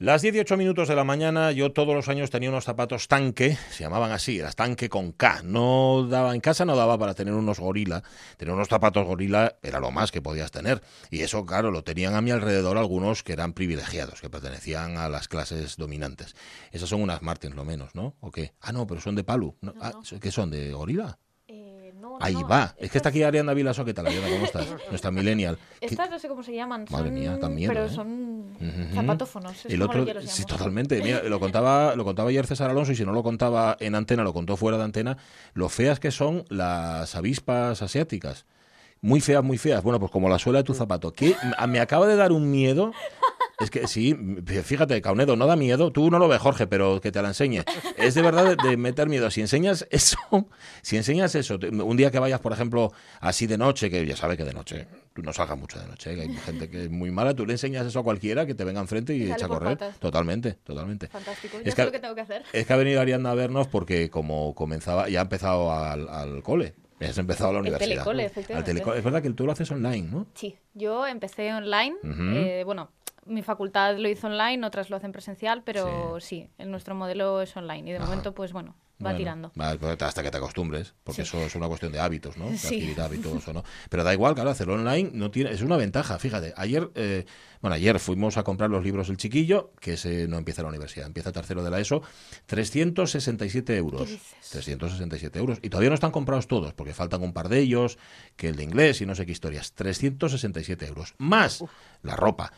Las 18 minutos de la mañana, yo todos los años tenía unos zapatos tanque, se llamaban así, era tanque con K. No daba, en casa no daba para tener unos gorila. Tener unos zapatos gorila era lo más que podías tener. Y eso, claro, lo tenían a mi alrededor algunos que eran privilegiados, que pertenecían a las clases dominantes. Esas son unas Martins, lo menos, ¿no? ¿O qué? Ah, no, pero son de Palu. No, No, ah, no. ¿Qué son? ¿De gorila? Ahí no, va. Es que está aquí Ariana Vilaso. ¿Qué tal, Ariana? ¿Cómo estás? Nuestra millennial. ¿Qué- Estas no sé cómo se llaman. Madre son- mía, miedo, Pero ¿eh? son zapatófonos. El otro, sí, totalmente. Mira, lo contaba, lo contaba ayer César Alonso y si no lo contaba en antena, lo contó fuera de antena. Lo feas que son las avispas asiáticas. Muy feas, muy feas. Bueno, pues como la suela de tu zapato. Que me acaba de dar un miedo. Es que sí, fíjate, Caunedo, no da miedo. Tú no lo ves, Jorge, pero que te la enseñe. Es de verdad de, de meter miedo. Si enseñas eso, si enseñas eso, un día que vayas, por ejemplo, así de noche, que ya sabe que de noche, tú no salgas mucho de noche, que hay gente que es muy mala, tú le enseñas eso a cualquiera que te venga enfrente y Y echa a correr. patas. Totalmente, totalmente. Fantástico. Es que- lo que tengo que hacer. Es que ha venido Ariadna a vernos porque como comenzaba, ya ha empezado al, al cole. Has empezado a la El universidad. telecole, Al efectivamente. telecole. Es verdad que tú lo haces online, ¿no? Sí, yo empecé online. Eh, bueno, mi facultad lo hizo online, otras lo hacen presencial, pero sí, el nuestro modelo es online. Y de Ajá. momento, pues bueno, va Bueno, tirando. pues hasta que te acostumbres, porque Sí. eso es una cuestión de hábitos, ¿no? De Sí. adquirir hábitos o no. Pero da igual, claro, hacerlo online no tiene, es una ventaja. Fíjate, ayer, eh, bueno, ayer fuimos a comprar los libros El Chiquillo, que ese no empieza la universidad, empieza tercero de la ESO, 367 euros. ¿Qué dices? 367 euros. Y todavía no están comprados todos, porque faltan un par de ellos, que el de inglés y no sé qué historias. 367 euros. Más la ropa.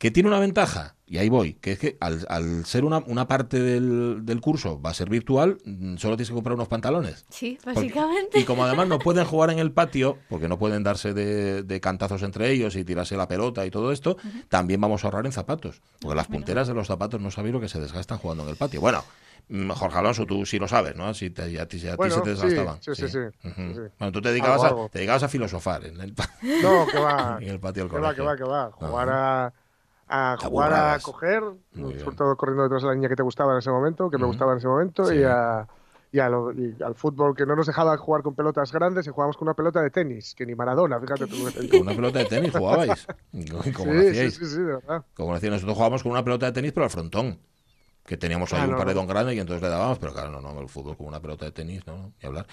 Que tiene una ventaja, y ahí voy, que es que al, al ser una, una parte del, del curso va a ser virtual, mm, solo tienes que comprar unos pantalones. Sí, Porque- básicamente. y como además no pueden jugar en el patio, porque no pueden darse de, de cantazos entre ellos y tirarse la pelota y todo esto, también vamos a ahorrar en zapatos. Porque las punteras de los zapatos no sabéis lo que se desgastan jugando en el patio. Bueno, mm, Jorge Alonso, tú sí lo sabes, ¿no? Si te, a ti, a ti Bueno, se te sí, desgastaban. sí, sí, sí, Ujú. sí, sí. Bueno, tú te dedicabas, Algo, a, algo. te dedicabas a filosofar en el, pa- No, que va. en el patio del que va, que va, que va. Jugar a, a jugar a coger, Muy bien. sobre todo corriendo detrás de la niña que te gustaba en ese momento, que me gustaba en ese momento, Sí. y, a, y, a lo- y al fútbol que no nos dejaba jugar con pelotas grandes y jugábamos con una pelota de tenis, que ni Maradona, fíjate tú. Con una pelota de tenis jugabais. ¿Cómo lo Sí, sí, hacíais? sí, sí, de verdad. Como decía, nosotros jugábamos con una pelota de tenis, pero al frontón. Que teníamos ahí Ah, un no, paredón grande y entonces le dábamos, pero claro, no, no, el fútbol con una pelota de tenis, no, no, ni hablar.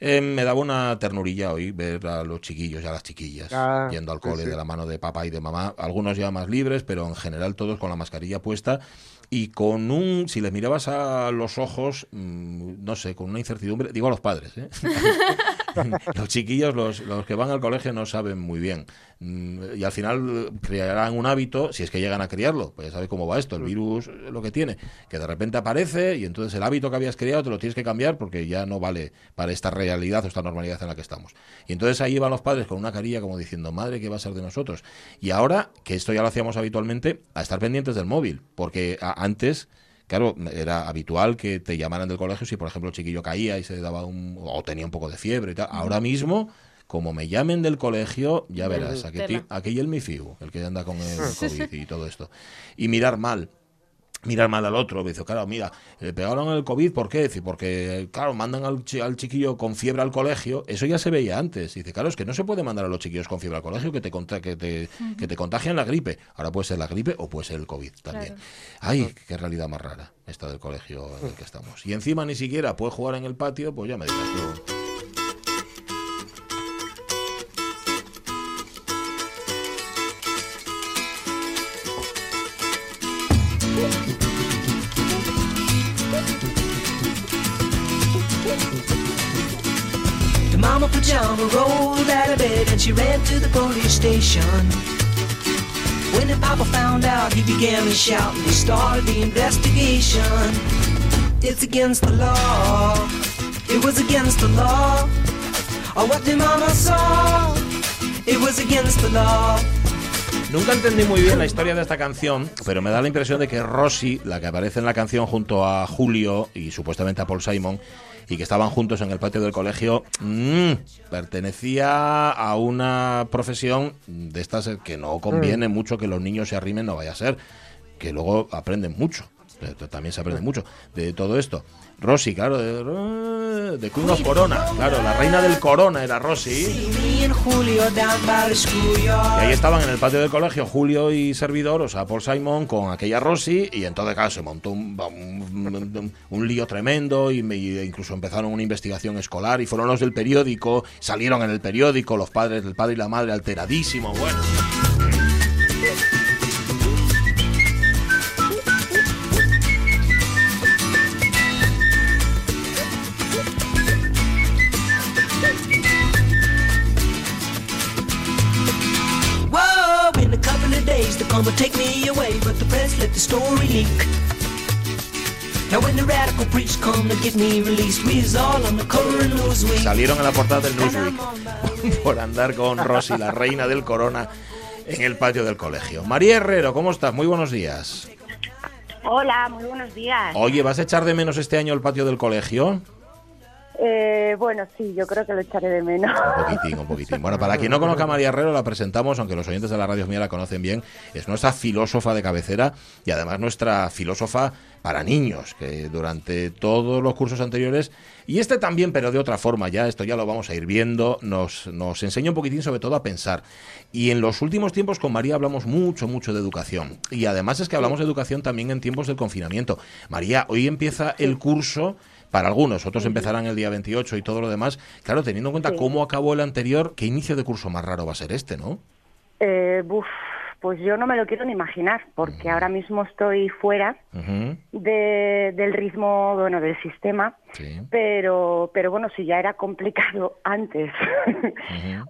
Eh, me daba una ternurilla hoy ver a los chiquillos y a las chiquillas Ah, yendo al cole sí. de la mano de papá y de mamá, algunos ya más libres, pero en general todos con la mascarilla puesta y con un, si les mirabas a los ojos, mm, no sé, con una incertidumbre, digo a los padres, ¿eh? los chiquillos, los, los que van al colegio no saben muy bien. Mm, Y al final crearán un hábito, si es que llegan a criarlo, pues ya sabes cómo va esto, el virus lo que tiene, que de repente aparece y entonces el hábito que habías creado te lo tienes que cambiar porque ya no vale para esta realidad o esta normalidad en la que estamos. Y entonces ahí van los padres con una carilla como diciendo, madre, ¿qué va a ser de nosotros? Y ahora, que esto ya lo hacíamos habitualmente, a estar pendientes del móvil, porque antes... Claro, era habitual que te llamaran del colegio si, por ejemplo, el chiquillo caía y se daba un. o tenía un poco de fiebre y tal. Ahora mismo, como me llamen del colegio, ya verás, aquí, Tela. aquí el MIFIU, el que anda con el COVID y todo esto. Y mirar mal. Mirar mal al otro, me dice, claro, mira, le pegaron el COVID, ¿por qué? Dice, porque, claro, mandan al, chi- al chiquillo con fiebre al colegio, eso ya se veía antes. Dice, claro, es que no se puede mandar a los chiquillos con fiebre al colegio que te, que te, que te contagian la gripe. Ahora puede ser la gripe o puede ser el COVID también. Claro. Ay, qué realidad más rara esta del colegio en el que estamos. Y encima ni siquiera puede jugar en el patio, pues ya me digas tú. Pajama rolled out of bed and she ran to the police station. When the papa found out, he began to shout and he started the investigation. It's against the law. It was against the law. Oh, what the mama saw. It was against the law. Nunca entendí muy bien la historia de esta canción, pero me da la impresión de que Rosy, la que aparece en la canción junto a Julio y supuestamente a Paul Simon, y que estaban juntos en el patio del colegio, mm, pertenecía a una profesión de estas que no conviene mucho que los niños se arrimen, no vaya a ser, que luego aprenden mucho. También se aprende mucho de todo esto. Rosy, claro, de, de Queen of Corona, claro, la reina del Corona era Rosy. Y ahí estaban en el patio del colegio Julio y servidor, o sea, Paul Simon con aquella Rosy, y entonces, claro, se montó un, un, lío tremendo, y, incluso empezaron una investigación escolar, y fueron los del periódico, salieron en el periódico, los padres, el padre y la madre alteradísimos, bueno. Salieron en la portada del Newsweek por andar con Rosy, la reina del corona, en el patio del colegio. María Herrero, ¿cómo estás? Muy buenos días. Hola, muy buenos días. Oye, ¿vas a echar de menos este año el patio del colegio? Eh, bueno, sí, yo creo que lo echaré de menos. Un poquitín, un poquitín. Bueno, para quien no conozca a María Herrero, la presentamos, aunque los oyentes de la radio mía la conocen bien. Es nuestra filósofa de cabecera y además nuestra filósofa para niños, que durante todos los cursos anteriores, y este también, pero de otra forma, ya esto ya lo vamos a ir viendo, nos, nos enseña un poquitín sobre todo a pensar. Y en los últimos tiempos con María hablamos mucho, mucho de educación. Y además es que hablamos de educación también en tiempos del confinamiento. María, hoy empieza el curso para algunos, otros empezarán el día 28 y todo lo demás. Claro, teniendo en cuenta cómo acabó el anterior, ¿qué inicio de curso más raro va a ser este, no? Eh, pues yo no me lo quiero ni imaginar, porque ahora mismo estoy fuera de, del ritmo, bueno, del sistema, pero, pero bueno, si ya era complicado antes,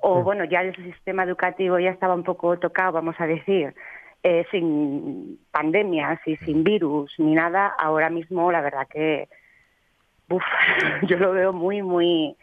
o bueno, ya el sistema educativo ya estaba un poco tocado, vamos a decir, eh, sin pandemias y sin virus ni nada, ahora mismo la verdad que Uf, yo lo veo muy, muy,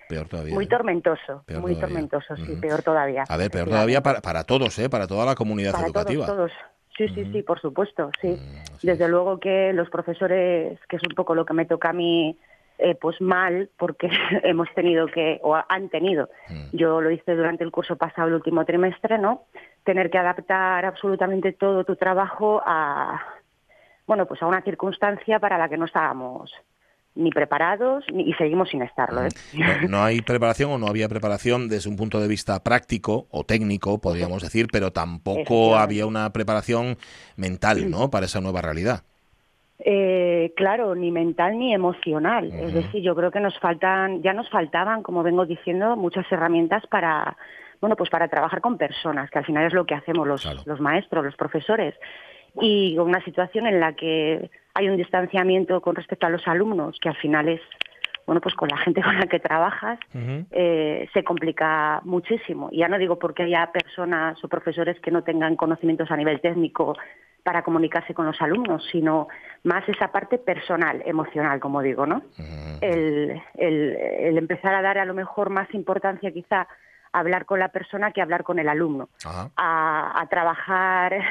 muy tormentoso, muy tormentoso, sí, peor todavía. A ver, peor todavía para, para todos, ¿eh? Para toda la comunidad educativa. Todos, Sí, sí, sí, por supuesto, sí. Desde luego que los profesores, que es un poco lo que me toca a mí, eh, pues mal, porque hemos tenido que, o han tenido, mm. yo lo hice durante el curso pasado, el último trimestre, ¿no? Tener que adaptar absolutamente todo tu trabajo a, bueno, pues a una circunstancia para la que no estábamos ni preparados y seguimos sin estarlo. ¿eh? No, hay preparación o no había preparación desde un punto de vista práctico o técnico, podríamos decir, pero tampoco había una preparación mental ¿no? para esa nueva realidad. Eh, claro, ni mental ni emocional. Es decir, yo creo que nos faltan, ya nos faltaban, como vengo diciendo, muchas herramientas para, bueno, pues para trabajar con personas, que al final es lo que hacemos los, los maestros, los profesores y con una situación en la que hay un distanciamiento con respecto a los alumnos, que al final es, bueno, pues con la gente con la que trabajas eh, se complica muchísimo. Y ya no digo porque haya personas o profesores que no tengan conocimientos a nivel técnico para comunicarse con los alumnos, sino más esa parte personal, emocional, como digo, ¿no? el, el, empezar a dar a lo mejor más importancia quizá a hablar con la persona que hablar con el alumno, a, a trabajar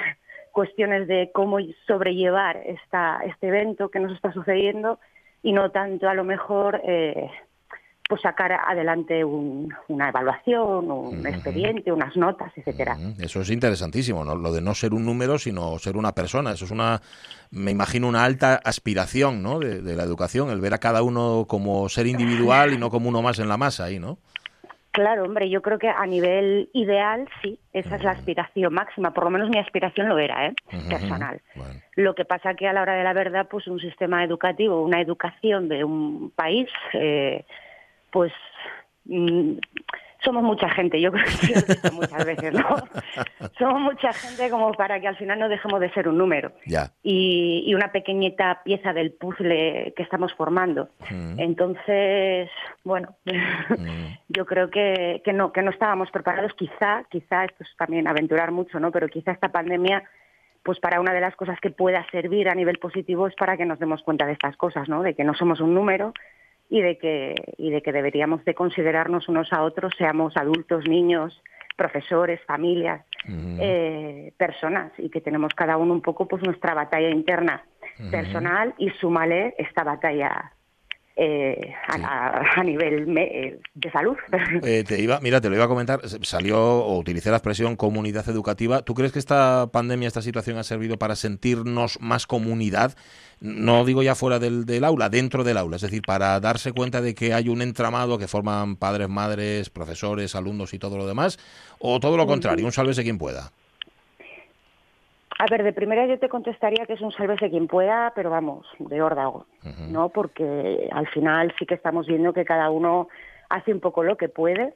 cuestiones de cómo sobrellevar esta, este evento que nos está sucediendo y no tanto a lo mejor eh, pues sacar adelante una evaluación, un expediente, unas notas, etcétera. Eso es interesantísimo, ¿no? lo de no ser un número, sino ser una persona. Eso es una, me imagino, una alta aspiración ¿no? de, de la educación, el ver a cada uno como ser individual y no como uno más en la masa ahí, ¿no? Claro, hombre, yo creo que a nivel ideal sí, esa es la aspiración máxima, por lo menos mi aspiración lo era, ¿eh? personal. Lo que pasa que a la hora de la verdad, pues un sistema educativo, una educación de un país, eh, pues mm, somos mucha gente, yo creo que muchas veces, ¿no? somos mucha gente como para que al final no dejemos de ser un número. Y, una pequeñita pieza del puzzle que estamos formando. Mm. Entonces, bueno, mm. yo creo que, que, no, que no estábamos preparados. Quizá, quizá, esto es también aventurar mucho, ¿no? Pero quizá esta pandemia pues para una de las cosas que pueda servir a nivel positivo es para que nos demos cuenta de estas cosas, ¿no? De que no somos un número, y de que y de que deberíamos de considerarnos unos a otros seamos adultos niños profesores familias eh, personas y que tenemos cada uno un poco pues nuestra batalla interna personal y súmale esta batalla eh, a, a, nivel me, de salud. Eh, te iba, mira, te lo iba a comentar, salió o utilicé la expresión comunidad educativa. ¿Tú crees que esta pandemia, esta situación ha servido para sentirnos más comunidad? No digo ya fuera del, del aula, dentro del aula, es decir, para darse cuenta de que hay un entramado que forman padres, madres, profesores, alumnos y todo lo demás, o todo lo contrario, un sálvese quien pueda. A ver, de primera yo te contestaría que es un sálvese quien pueda, pero vamos, de órdago, ¿no? Porque al final sí que estamos viendo que cada uno hace un poco lo que puede.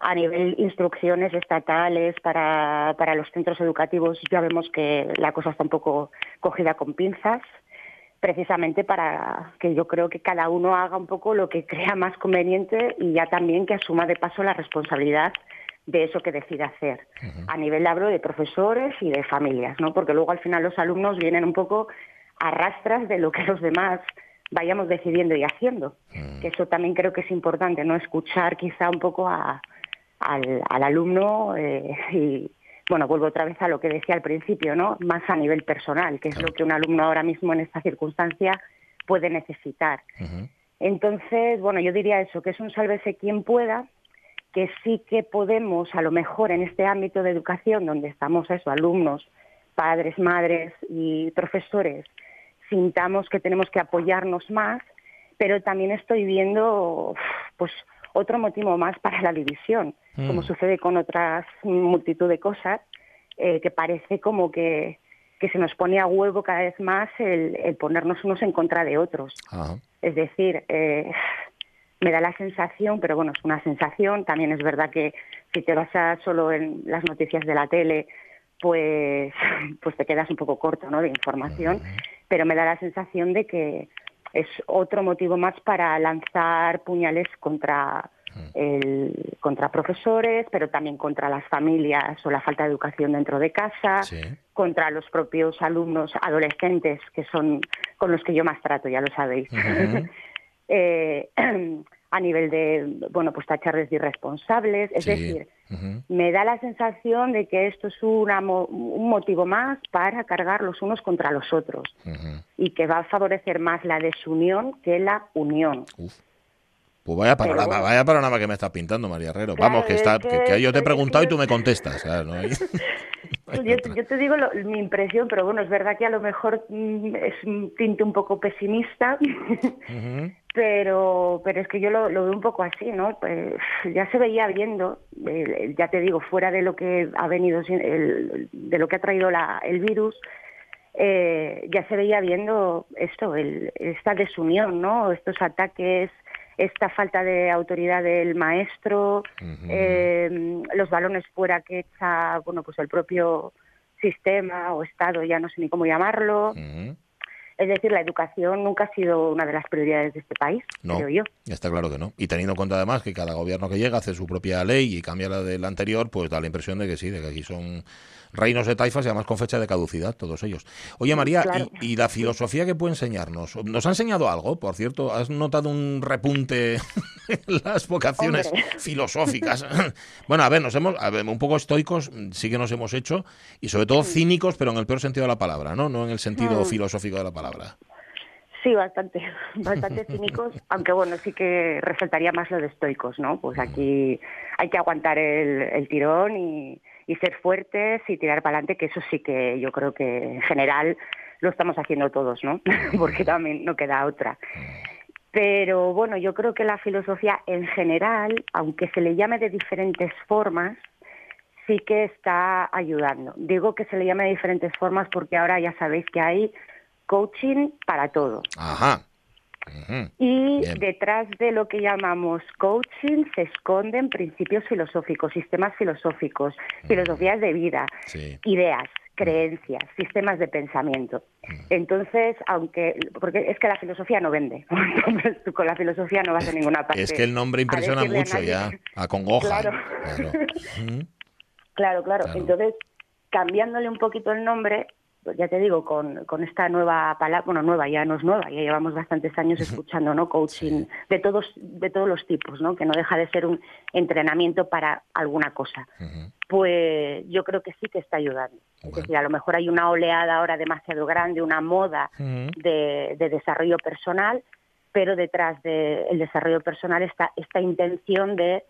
A nivel instrucciones estatales para, para los centros educativos ya vemos que la cosa está un poco cogida con pinzas, precisamente para que yo creo que cada uno haga un poco lo que crea más conveniente y ya también que asuma de paso la responsabilidad de eso que decide hacer. A nivel hablo de profesores y de familias, ¿no? Porque luego al final los alumnos vienen un poco a rastras de lo que los demás vayamos decidiendo y haciendo. Que eso también creo que es importante, ¿no? Escuchar quizá un poco a, al, alumno eh, y, bueno, vuelvo otra vez a lo que decía al principio, ¿no? Más a nivel personal, que es lo que un alumno ahora mismo en esta circunstancia puede necesitar. Entonces, bueno, yo diría eso, que es un sálvese quien pueda, que sí que podemos, a lo mejor en este ámbito de educación, donde estamos eso, alumnos, padres, madres y profesores, sintamos que tenemos que apoyarnos más, pero también estoy viendo pues otro motivo más para la división, como mm. sucede con otras multitud de cosas, eh, que parece como que, que, se nos pone a huevo cada vez más el, ponernos unos en contra de otros. Es decir, eh, me da la sensación, pero bueno, es una sensación, también es verdad que si te basas solo en las noticias de la tele, pues, pues te quedas un poco corto ¿no? de información, pero me da la sensación de que es otro motivo más para lanzar puñales contra, el, contra profesores, pero también contra las familias o la falta de educación dentro de casa, contra los propios alumnos adolescentes, que son con los que yo más trato, ya lo sabéis. eh, a nivel de, bueno, pues tacharles de irresponsables. Es decir, me da la sensación de que esto es una, un motivo más para cargar los unos contra los otros y que va a favorecer más la desunión que la unión. Pues vaya panorama, vaya panorama que me estás pintando, María Herrero. Vamos, que, está, que, yo te he preguntado y tú me contestas. yo, te digo mi impresión, pero bueno, es verdad que a lo mejor mm, es un tinte un poco pesimista, pero, pero es que yo lo, veo un poco así, ¿no? Pues ya se veía viendo, ya te digo, fuera de lo que ha venido, de lo que ha traído la, el virus, eh, ya se veía viendo esto, el, esta desunión, ¿no? Estos ataques esta falta de autoridad del maestro, eh, los balones fuera que echa bueno pues el propio sistema o Estado, ya no sé ni cómo llamarlo. Es decir, la educación nunca ha sido una de las prioridades de este país, no, creo yo. Está claro que no. Y teniendo en cuenta además que cada gobierno que llega hace su propia ley y cambia la del anterior, pues da la impresión de que sí, de que aquí son reinos de taifas y además con fecha de caducidad, todos ellos. Oye, María, ¿y, la filosofía que puede enseñarnos? ¿Nos ha enseñado algo, por cierto? ¿Has notado un repunte en las vocaciones filosóficas? bueno, a ver, nos hemos, un poco estoicos sí que nos hemos hecho, y sobre todo cínicos, pero en el peor sentido de la palabra, ¿no? No en el sentido mm. filosófico de la palabra. Sí, bastante, bastante cínicos, aunque bueno, sí que resaltaría más lo de estoicos, ¿no? Pues aquí hay que aguantar el tirón y, y ser fuertes y tirar para adelante, que eso sí que yo creo que en general lo estamos haciendo todos, ¿no? Porque también no queda otra. Pero bueno, yo creo que la filosofía en general, aunque se le llame de diferentes formas, sí que está ayudando. Digo que se le llame de diferentes formas porque ahora ya sabéis que hay coaching para todo. Ajá. Y detrás de lo que llamamos coaching se esconden principios filosóficos, sistemas filosóficos, filosofías de vida, ideas, creencias, sistemas de pensamiento. Entonces, aunque, porque es que la filosofía no vende, entonces tú con la filosofía no vas a ninguna parte. Es que el nombre impresiona mucho ya, acongoja. Claro, claro, claro. Entonces, cambiándole un poquito el nombre, ya te digo, con, con esta nueva palabra, bueno, nueva ya no es nueva, ya llevamos bastantes años escuchando, ¿no? Coaching de todos, de todos los tipos, ¿no? Que no deja de ser un entrenamiento para alguna cosa. Pues yo creo que sí que está ayudando. Es decir, a lo mejor hay una oleada ahora demasiado grande, una moda de, de desarrollo personal, pero detrás del desarrollo personal está esta intención de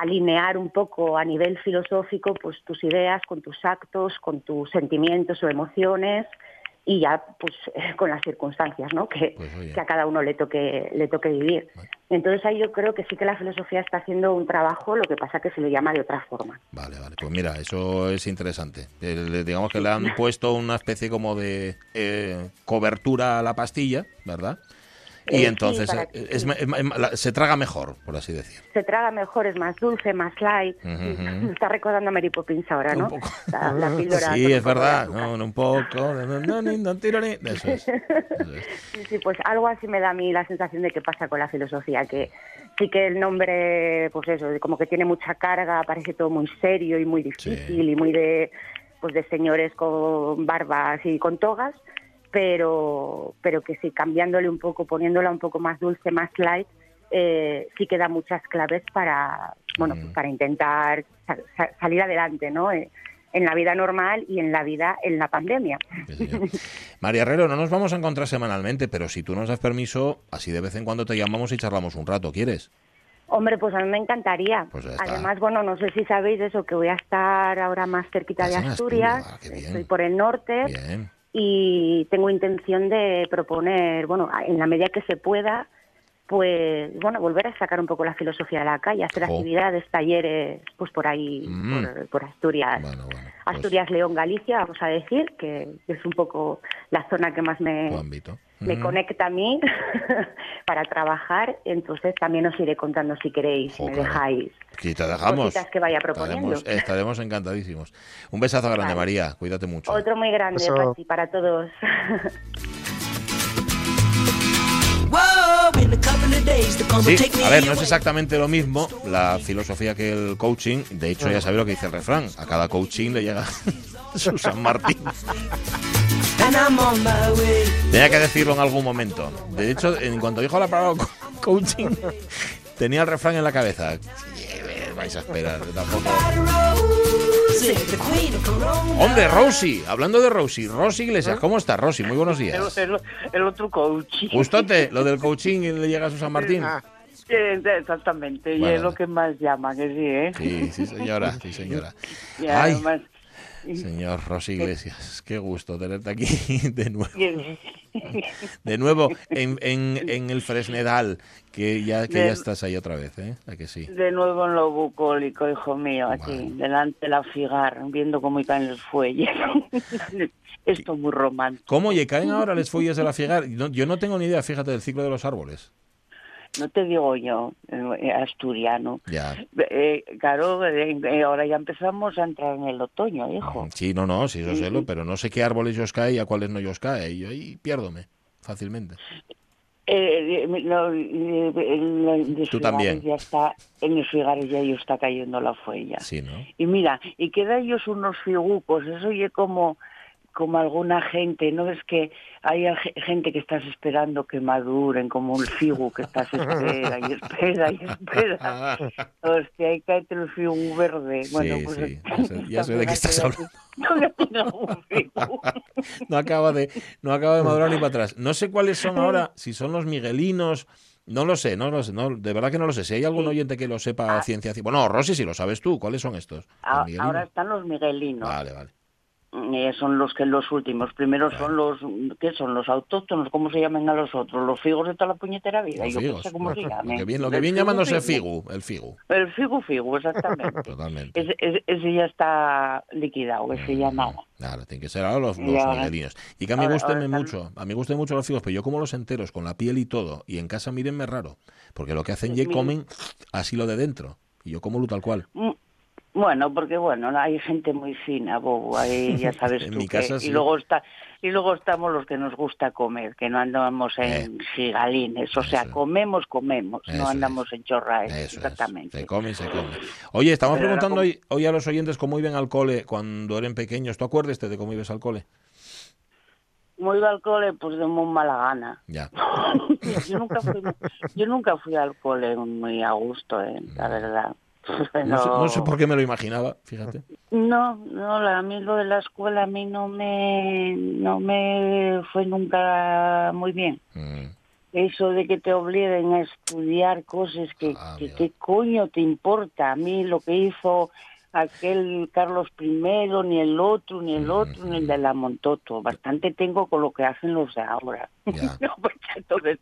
alinear un poco a nivel filosófico pues tus ideas con tus actos, con tus sentimientos o emociones y ya pues con las circunstancias ¿no? que, Pues, que a cada uno le toque le toque vivir. Entonces ahí yo creo que sí que la filosofía está haciendo un trabajo, lo que pasa que se le llama de otra forma. Vale, vale. Pues mira, eso es interesante. El- digamos que le han puesto una especie como de eh, cobertura a la pastilla, ¿verdad? Y sí, entonces eh, que- es es se traga mejor, por así decir. Se traga mejor, es más dulce, más light. Ujú. Me está recordando a Mary Poppins ahora, Un ¿no? poco. La, la píldora Sí, un es verdad. No, no, un poco. no, no, ni, no, tiro ni- Eso es. eso es. Sí, sí, pues algo así me da a mí la sensación de que pasa con la filosofía, que sí que el nombre, pues eso, como que tiene mucha carga, parece todo muy serio y muy difícil Sí. y muy de, pues de señores con barbas y con togas, pero, pero que sí, cambiándole un poco, poniéndola un poco más dulce, más light, eh, sí que da muchas claves para, bueno, pues para intentar sa- sa- salir adelante, ¿no? Eh, en la vida normal y en la vida en la pandemia. Sí. María Herrero, no nos vamos a encontrar semanalmente, pero si tú nos das permiso, así de vez en cuando te llamamos y charlamos un rato, ¿quieres? Hombre, pues a mí me encantaría. Pues. Además, bueno, no sé si sabéis eso, que voy a estar ahora más cerquita de Asturias. Asturias, ah. Estoy por el norte Bien. Y tengo intención de proponer, bueno, en la medida que se pueda, pues, bueno, volver a sacar un poco la filosofía a la calle, hacer actividades, talleres, pues por ahí, Mm. por, por Asturias. Bueno, bueno. pues, Asturias, León, Galicia, vamos a decir, que es un poco la zona que más me, tu ámbito. Me Mm. conecta a mí para trabajar, entonces también os iré contando si queréis, Jo, me dejáis. Que te dejamos. cositas que vaya proponiendo. Estaremos, estaremos encantadísimos. Un besazo grande, Vale. María. Cuídate mucho. Otro muy grande, Eso. Pachi, para todos. Sí, a ver, no es exactamente lo mismo la filosofía que el coaching. De hecho, ya sabéis lo que dice el refrán. A cada coaching le llega su San Martín. And I'm on my way. Tenía que decirlo en algún momento. De hecho, en cuanto dijo la palabra co- coaching, tenía el refrán en la cabeza. Sí, vais a esperar, tampoco. Hombre, Rosy, hablando de Rosy, Rosy Iglesias, ¿cómo estás, Rosy? Muy buenos El, días. el- el otro coach. Justote, lo del coaching y le llega a su San Martín. Ah, Exactamente, y Bueno. es lo que más llama, que sí, ¿eh? Sí, sí, señora, sí, señora. Y Ay, además, señor Rosy Iglesias, qué gusto tenerte aquí de nuevo. y- De nuevo en, en, en el Fresnedal, que ya que ya estás ahí otra vez, ¿eh? ¿A que sí? de nuevo en lo bucólico, hijo mío, aquí, delante de la figar, viendo cómo caen los fuelles. Esto es muy romántico. ¿Cómo oye, caen ahora las follas de la figar? No- yo no tengo ni idea, fíjate, del ciclo de los árboles. No te digo yo, eh, asturiano. Ya. Eh, claro, eh, ahora ya empezamos a entrar en el otoño, hijo. Sí, no, no, sí, eso sé, lo- pero no sé qué árboles os cae y a cuáles no os cae. Y yo ahí piérdome fácilmente. Eh, eh, eh, los Tú también. Ya está, en los figares ya está cayendo la fuella. Sí, ¿no? Y mira, y queda ellos unos figucos, eso oye como, como alguna gente, ¿no? Es que hay gente que estás esperando que maduren, como el figu que estás espera y espera y espera. Hostia, ahí cae el figu verde. Bueno, Sí, pues sí, ya sé- ya sé de qué estás hablando. No un acaba de, no acaba de madurar ni para atrás. No sé cuáles son ahora, si son los miguelinos. No lo sé, no lo sé, no, de verdad que no lo sé. Si hay algún Sí. oyente que lo sepa a ciencia ciencia. Bueno, Rosy, si lo sabes tú, ¿cuáles son estos? ¿Los A- miguelinos? Ahora están los miguelinos. Vale, vale. Eh, son los que los últimos. Primero son los, ¿qué son? Los autóctonos, ¿cómo se llaman a los otros? Los figos de toda la puñetera vida. Los Yo figos. sé cómo se Lo que bien, lo que El bien figu, llamándose figu, el figu. El figu figu, exactamente. Totalmente. ese, ese- ese ya está liquidado, ese ya nada. Claro, tiene que ser ahora los, los miguelinos. Y que a mí ahora- gusten ahora mucho, a mí gusten mucho los figos, pero yo como los enteros, con la piel y todo, y en casa mírenme raro, porque lo que hacen ya Mi- comen así lo de dentro, y yo como lo tal cual. Mm, Bueno, porque bueno, hay gente muy fina, bobo, ahí ya sabes En tú mi que- sí. y luego está y luego estamos los que nos gusta comer, que no andamos en gigalines, o sea, comemos, comemos, Eso no es. andamos en chorraes, es, exactamente. se come se come. Oye, estamos Pero preguntando hoy a los oyentes cómo iban al cole cuando eran pequeños. ¿Tú acuerdas de cómo ibas al cole? Como iba al cole, pues de muy mala gana. Ya. yo nunca fui, yo nunca fui al cole muy a gusto, eh, la verdad. No sé, no sé por qué me lo imaginaba, fíjate. No, no, la- a mí lo de la escuela a mí no me, no me fue nunca muy bien. Mm, eso de que te obliguen a estudiar cosas que, Ah, que coño te importa a mí lo que hizo aquel Carlos I, ni el otro, ni el otro, ni el de la Montoto. Bastante tengo con lo que hacen los de ahora. No, pues, entonces,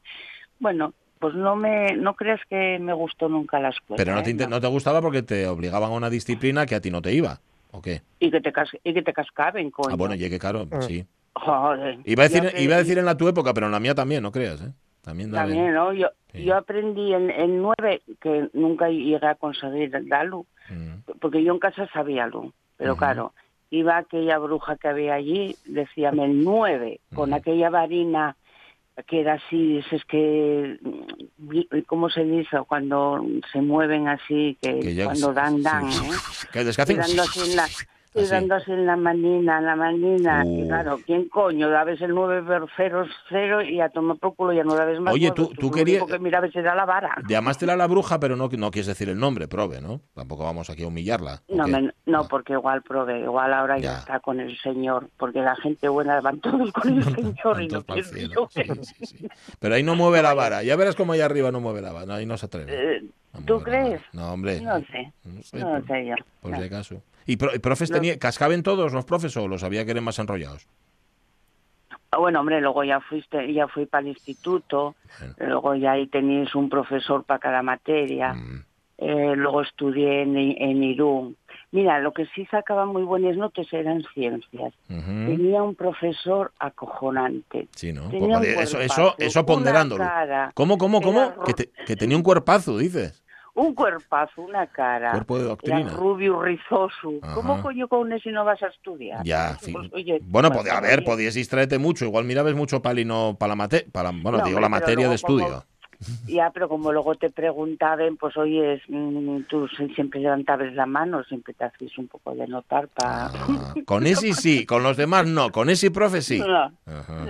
bueno, pues no me, no creas que me gustó nunca la escuela. Pero no te, ¿eh? no te gustaba porque te obligaban a una disciplina que a ti no te iba, ¿o qué? Y que te, cas- y que te cascaben, coño. Ah, bueno, llegué caro, Ah. sí. Joder. Iba a, decir, iba a decir en la tu época, pero en la mía también, no creas, ¿eh? También, dale. También, ¿no? Yo, Sí. yo aprendí en, en nueve, que nunca llegué a conseguir el DALU, Mm. porque yo en casa sabía lo, pero Ujú. claro, iba aquella bruja que había allí, decíame el nueve, con Ujú. aquella varina que era así, es que, mm, ¿cómo se dice? Cuando se mueven así, que, cuando dan, dan, sí. ¿eh? Que es que Y hacen- dando así en la, Así. dando así en la manina, en la manina. Uh. Y claro, ¿quién coño? Dabes el 9 por 0, 0 y a tomar por culo ya no dabes más. Oye, tú- tú lo querías- que mirabas era la vara. Llamástela a la bruja, pero no, no quieres decir el nombre, prove, ¿no? Tampoco vamos aquí a humillarla. ¿o No, me- no, porque igual probé, igual ahora ya. Ya. está con el señor, porque la gente buena van todos con el señor y no. Sí, sí, sí. Pero ahí no mueve la vara. Ya verás cómo ahí arriba no mueve la vara. Ahí no se atreve. Eh, ¿Tú crees? No, hombre. No sé, No sé, no sé yo. Por No. si acaso. ¿Y, pro- y profes No. tenía, cascaben todos los profes o los había que eran más enrollados? Ah, Bueno, hombre, luego ya fuiste, ya fui para el instituto, Bueno. luego ya ahí teníais un profesor para cada materia. Mm, Eh, luego estudié en, en Irún. Mira, lo que sí sacaba muy buenas notas eran ciencias. ujú. Tenía un profesor acojonante. Sí, ¿no? Tenía un Pues, eso, eso, cuerpazo, eso ponderándolo. cara, ¿Cómo, cómo, cómo? Que, te- que tenía un cuerpazo, dices. Un cuerpazo, una cara. Cuerpo de doctrina. Rubio, rizoso. Ajá. ¿Cómo coño con eso no vas a estudiar? Ya, Pues, fin. oye, Bueno, pues, a ver, podías distraerte mucho. Igual mirabas mucho pali no para la materia. Para, bueno, No, digo la materia de como- estudio. Ya, pero como luego te preguntaban, pues oye, mm, tú siempre levantabas la mano, siempre te hacías un poco de notar para... Ah, con ese sí, con los demás no. Con ese profe sí. No, Ajá,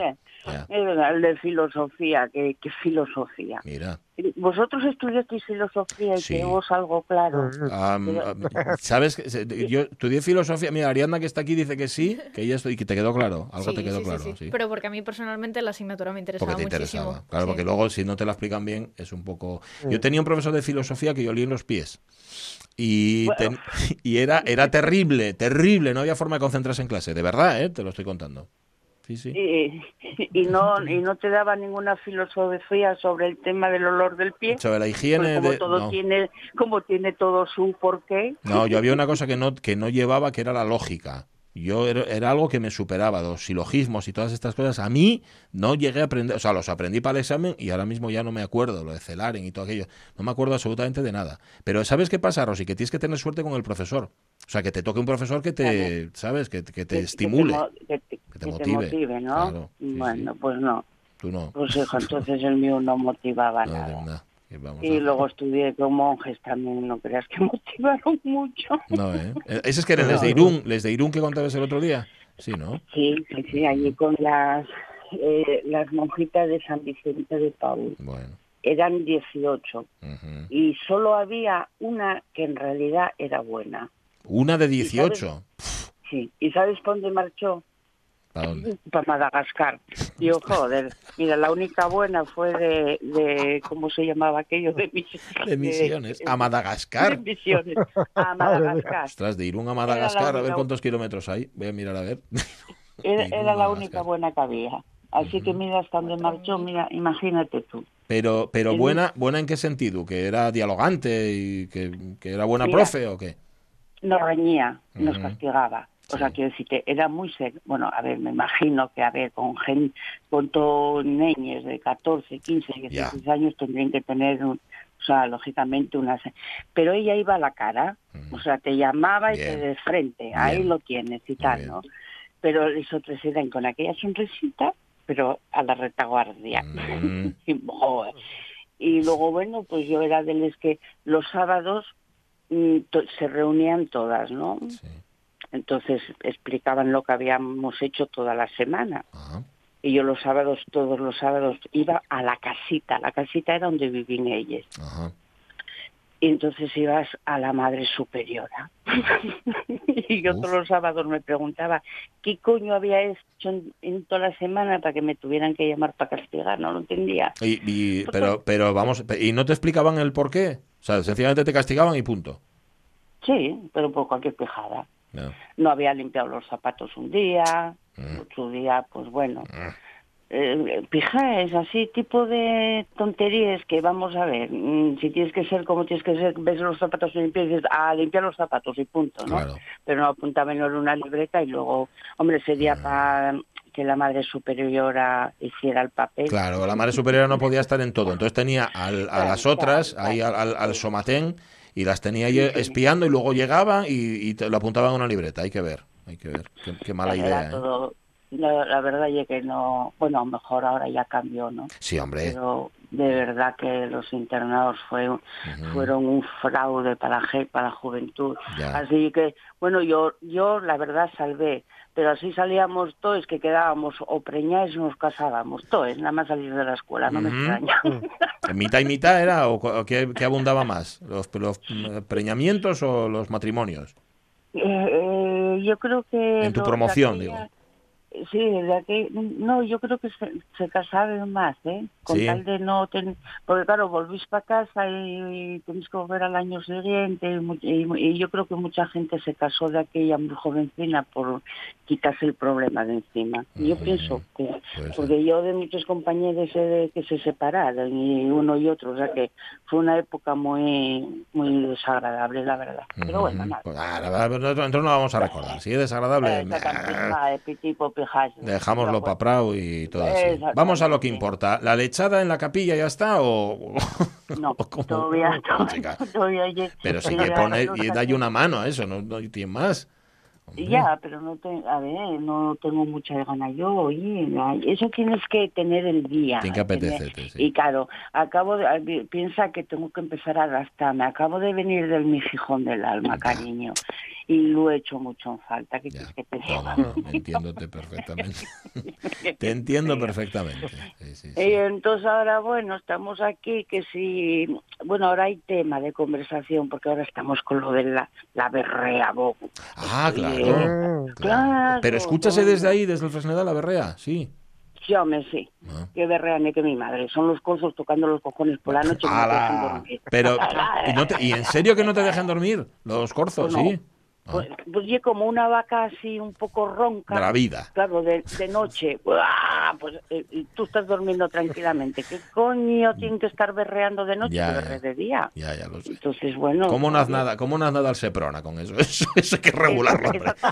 el de filosofía, ¿qué, qué filosofía? Mira. Vosotros estudiasteis filosofía y Sí. tenemos algo claro. Am, Pero- ¿Sabes? que Yo estudié filosofía. Mira, Ariadna que está aquí dice que sí, que ella estoy, que te quedó claro. Algo Sí, te quedó sí, sí, claro. sí. sí. Pero porque a mí personalmente la asignatura me interesaba Porque te muchísimo. interesaba. Claro, Sí. porque luego si no te la explican bien es un poco... Yo tenía un profesor de filosofía que yo olía en los pies. Y, Bueno. ten- y era, era terrible, terrible. No había forma de concentrarse en clase. De verdad, ¿eh? Te lo estoy contando. Sí, sí. Y, y no y no te daba ninguna filosofía sobre el tema del olor del pie. Sobre la Pues higiene como de... todo no. tiene como tiene todo su porqué. No, yo había una cosa que no, que no llevaba, que era la lógica. Yo era, era algo que me superaba, los silogismos y todas estas cosas. A mí no llegué a aprender, o sea, los aprendí para el examen y ahora mismo ya no me acuerdo, lo de Celaren y todo aquello. No me acuerdo absolutamente de nada. Pero ¿sabes qué pasa, Rosy? Que tienes que tener suerte con el profesor. O sea, que te toque un profesor que te, ¿sabes? Que, que te que- estimule. Que te, mo- que te- que te que te motive. motive, ¿no? Claro, sí, bueno, sí. pues no. Tú no. Pues hijo, entonces el mío no motivaba No, nada. Vamos Y a- luego estudié con monjes también, no creas que motivaron mucho. No, ¿eh? Ese es que eran les de Irún, les de Irún que contabas el otro día. Sí, ¿no? Sí, sí, sí, allí con las, eh, las monjitas de San Vicente de Paul. Bueno. Eran 18 ujú. y solo había una que en realidad era buena. Una de 18. Sí. ¿Y sabes por dónde marchó? ¿Para dónde? Para Madagascar. Yo, joder, mira, la única buena fue de, de ¿cómo se llamaba aquello? De, mis- De misiones. A de Madagascar. misiones. A Madagascar. Ostras, de Irún a Madagascar, a ver cuántos kilómetros hay. Voy a mirar a ver. Era, la única buena que había. Así que mira hasta dónde marchó, mira, imagínate tú. Pero, pero buena, buena en qué sentido? ¿Que era dialogante y que, que era buena Mira. profe o qué? Nos reñía, nos castigaba. O sea, quiero decirte, era muy serio. Bueno, a ver, me imagino que, a ver, con gen, con todos niños de 14, 15, 16 años tendrían que tener, un- o sea, lógicamente una... Pero ella iba a la cara, Ujú. o sea, te llamaba y te de frente, ahí lo tienes y tal. ¿no? Pero los otros eran con aquella sonrisita, pero a la retaguardia. Mm. y, luego, bueno, pues yo era de los que los sábados mm, se reunían todas, ¿no? Sí. Entonces explicaban lo que habíamos hecho toda la semana. Ajá. Y yo los sábados, todos los sábados, iba a la casita. La casita era donde vivían ellas. Ajá. y entonces ibas a la madre superiora. y yo Uf. todos los sábados me preguntaba qué coño había hecho en, en toda la semana para que me tuvieran que llamar para castigar, no lo entendía. Y, y- pero, pero vamos, ¿y no te explicaban el por qué? O sea, sencillamente te castigaban y punto. Sí, pero por cualquier quejada. No. No había limpiado los zapatos un día, Mm. otro día, pues bueno. Eh, pijaes, así, tipo de tonterías que vamos a ver. mm, Si tienes que ser como tienes que ser, ves los zapatos limpios y dices, a limpiar los zapatos y punto, ¿no? Claro. Pero no apuntaban en una libreta y luego, hombre, sería Ah. para que la madre superiora hiciera el papel. Claro, la madre superiora no podía estar en todo, entonces tenía al- a las otras ahí al, al- al somatén y las tenía ahí espiando y luego llegaban y, y te lo apuntaban en una libreta. Hay que ver, hay que ver. Qué, qué mala Era idea. ¿eh? la, la verdad es que no, bueno, a lo mejor ahora ya cambió, ¿no? Sí, hombre. pero de verdad que los internados fue, fueron un fraude para para la juventud. Ya. Así que, bueno, yo, yo la verdad salvé, pero así salíamos todos que quedábamos o preñáis o nos casábamos, todos, nada más salir de la escuela, no me extraña. ¿Mitad y mitad era o, qué, qué abundaba más? ¿Los, los preñamientos o los matrimonios? Eh, eh, yo creo que... En tu promoción, aquella- digo. Sí, de aquel- no, yo creo que se, se casaban más, ¿eh? Con Sí. tal de no tener... Porque claro, volvís para casa y, y tenéis que volver al año siguiente y, y- y yo creo que mucha gente se casó de aquella muy jovencina por quitarse el problema de encima. Yo Mm, pienso que... Porque yo de muchos compañeros sé de que se separaron y uno y otro, o sea que fue una época muy muy desagradable, la verdad. Pero bueno, Ujú. nada. Pues, ah, la verdad, nosotros no vamos a recordar. Es desagradable, Esta cantina pijazo. Dejámoslo Pero para Prau y todo así. Exactamente. Vamos a lo que importa. ¿La lechada en la capilla ya está o...? No, o todavía, todavía hay- Pero sí todavía que pone y está- da una mano a eso, no, no tiene más. Hombre. Ya, pero no te, a ver, no tengo mucha gana yo, oye, eso tienes que tener el día. Tiene que apetecerte, sí. Y claro, acabo de, piensa que tengo que empezar a gastarme, acabo de venir del mi fijón del alma, cariño, y lo he hecho mucho en falta, ¿qué Ya. que te no, entiéndote perfectamente. Te entiendo perfectamente. Sí, sí, sí. Y entonces ahora, bueno, estamos aquí, que si, bueno, ahora hay tema de conversación, porque ahora estamos con lo de la, la berrea, bo. Ah, claro. Claro, Pero escúchase desde ahí, desde el Fresnedal, la berrea, sí. Sí, hombre, sí. Ah. Qué berrea ni que mi madre. Son los cosos tocando los cojones por la noche. y no te dejan ¡Hala! dormir. Pero, ¿y, no te- ¿y en serio que no te dejan dormir? Los corzos, no. sí. Ah, Pues, pues y como una vaca así un poco ronca. de la vida. Claro, de, de noche. ¡buah! Pues eh, tú estás durmiendo tranquilamente. ¿Qué coño tienen que estar berreando de noche? Ya, ya. de día. Ya, ya lo sé. Entonces, bueno. ¿Cómo no has nada, cómo no has nada al Seprona con eso? Eso, eso hay que regularlo.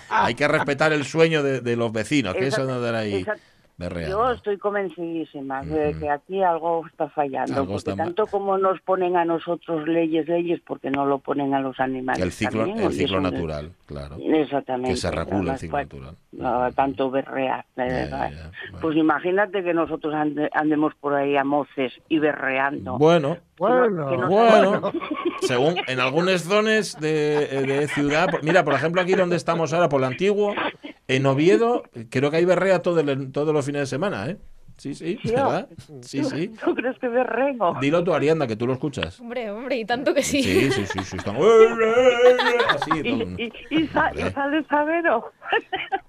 Hay que respetar el sueño de, de los vecinos, que eso Exacto, no dar ahí. Berreando. Yo estoy convencidísima de que aquí algo está fallando. Algo porque está tanto como nos ponen a nosotros leyes, leyes, porque no lo ponen a los animales. El ciclo, también, el ciclo natural, claro. Exactamente. Que se regule el ciclo pues, natural. no, tanto berrear, de verdad. ya, bueno. Pues imagínate que nosotros ande- andemos por ahí a moces y berreando. Bueno, Bueno, no- bueno, según en algunas zonas de, eh, de ciudad, mira, por ejemplo, aquí donde estamos ahora, por el antiguo, en Oviedo, creo que hay berrea todo el- todos los fines de semana, ¿eh? Sí, sí, ¿verdad? Sí, sí. ¿Tú crees que berrego? Dilo tú, Arianda, que tú lo escuchas. Hombre, hombre, y tanto que sí. Sí, sí, sí, sí, están... Así, Y, todo. y, y, sa- y Hombre. sale sabero.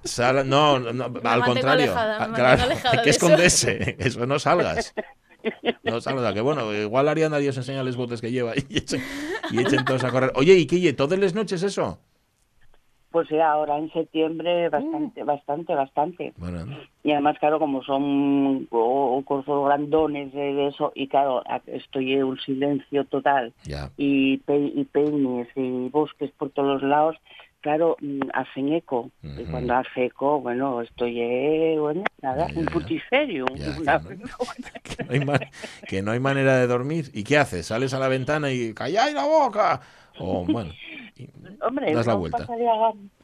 Sala- no, no, al contrario. alejada, me Ah, claro, hay que eso. esconderse. Eso no salgas. No salgas. Que bueno, igual Ariana Dios enseña los botes que lleva y echen, y echen todos a correr. Oye, ¿y qué? ¿Todas las noches eso? Pues sí, ahora en septiembre bastante, bastante, bastante. Bueno, Y además, claro, como son corzos grandones de, de eso, y claro, estoy en un silencio total, ya. y, pe, y peñes y bosques por todos los lados, claro, mm, hacen eco. Y cuando hace eco, bueno, estoy, eh, bueno, nada, Ya, un ya. putiferio. Ya, una- que Que no, hay que no hay manera de dormir. ¿Y qué haces? ¿Sales a la ventana y calláis la boca? O bueno, Hombre, das la no vuelta. pasaría,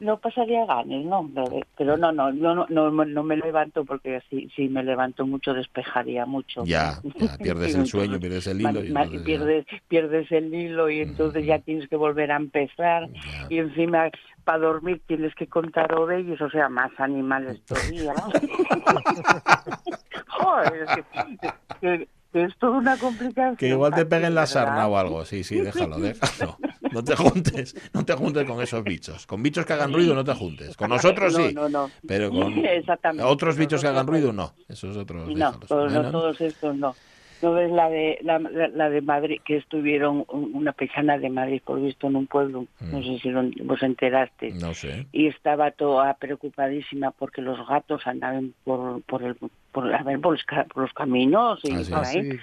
no pasaría ganes, no, pero, no, no, yo no, no, no me levanto porque si, si me levanto mucho despejaría mucho. Ya, ya, pierdes el sueño, pierdes el hilo. Y entonces ya- pierdes, pierdes el hilo y entonces ya tienes que volver a empezar Ya. y encima para dormir tienes que contar ovejas, o sea, más animales todavía. Joder, es que, que- que es todo ninguna complicación. Que igual te peguen la sarna o algo. Sí, sí, déjalo, déjalo. No te juntes, no te juntes con esos bichos. Con bichos que hagan ruido no te juntes. Con nosotros sí, No, no, no. pero con otros bichos que hagan ruido no. Esos otros No, todos, no, todos estos no. ¿No ves la de la, de Madrid, que estuvieron un- una paisana de Madrid, por visto, en un pueblo? No Mm. sé si lo- vos enteraste. No sé. Y estaba toda preocupadísima porque los gatos andaban por, por, el, por, a ver, por, los, ca- por los caminos y Ah, sí. por Ah, ahí. sí.